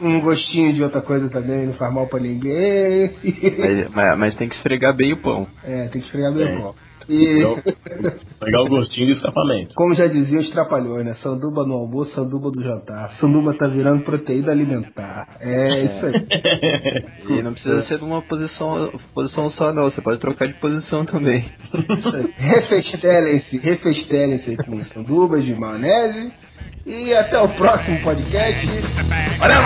um gostinho de outra coisa também, não faz mal pra ninguém. Mas, mas- mas tem que esfregar bem o pão. É, tem que esfregar bem É. o pão. E, Então, pegar o gostinho de escapamento. como já diziam os trapalhões, né? Sanduba no almoço, sanduba do jantar. Sanduba tá virando proteína alimentar. É, isso aí. E não precisa ser numa posição, posição só não, você pode trocar de posição também. Refestelem-se, refestelem-se com sandubas de maionese. E até o próximo podcast. Valeu!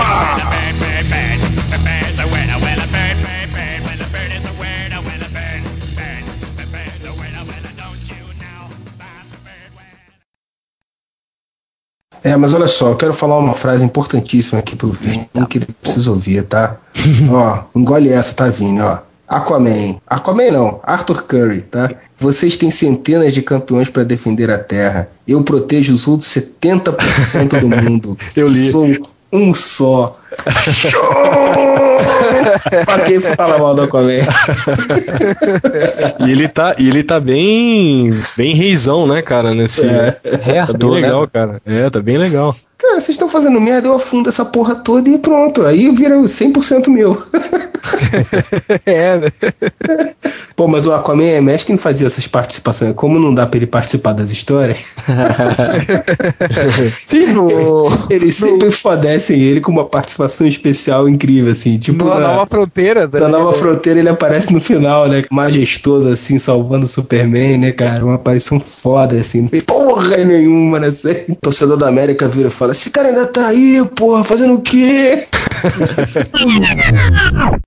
É, mas olha só, eu quero falar uma frase importantíssima aqui pro Vini, que ele precisa ouvir, tá? ó, engole essa, tá, Vini, ó. Aquaman. Aquaman não, Arthur Curry, tá? Vocês têm centenas de campeões pra defender a Terra. Eu protejo os outros 70% do mundo. Eu li. Sou um só. pra quem fala mal do Aquaman. E ele tá, e ele tá bem, bem reizão, né, cara, nesse... É. É Tá bem né? legal, cara. É, tá bem legal. Cara, vocês estão fazendo merda, eu afundo essa porra toda e pronto. Aí vira 100% meu. É, né? Pô, mas o Aquaman é mestre em fazer essas participações. Como não dá pra ele participar das histórias, Sim, no, eles sempre fodecem ele com uma participação especial incrível, assim. Tipo, no na, Nova Fronteira. tá na? Nova Fronteira ele aparece no final, né? Majestoso, assim, salvando o Superman, né, cara? Uma aparição foda, assim. Porra nenhuma, né? Torcedor da América vira e fala: Esse cara ainda tá aí, porra, fazendo o quê?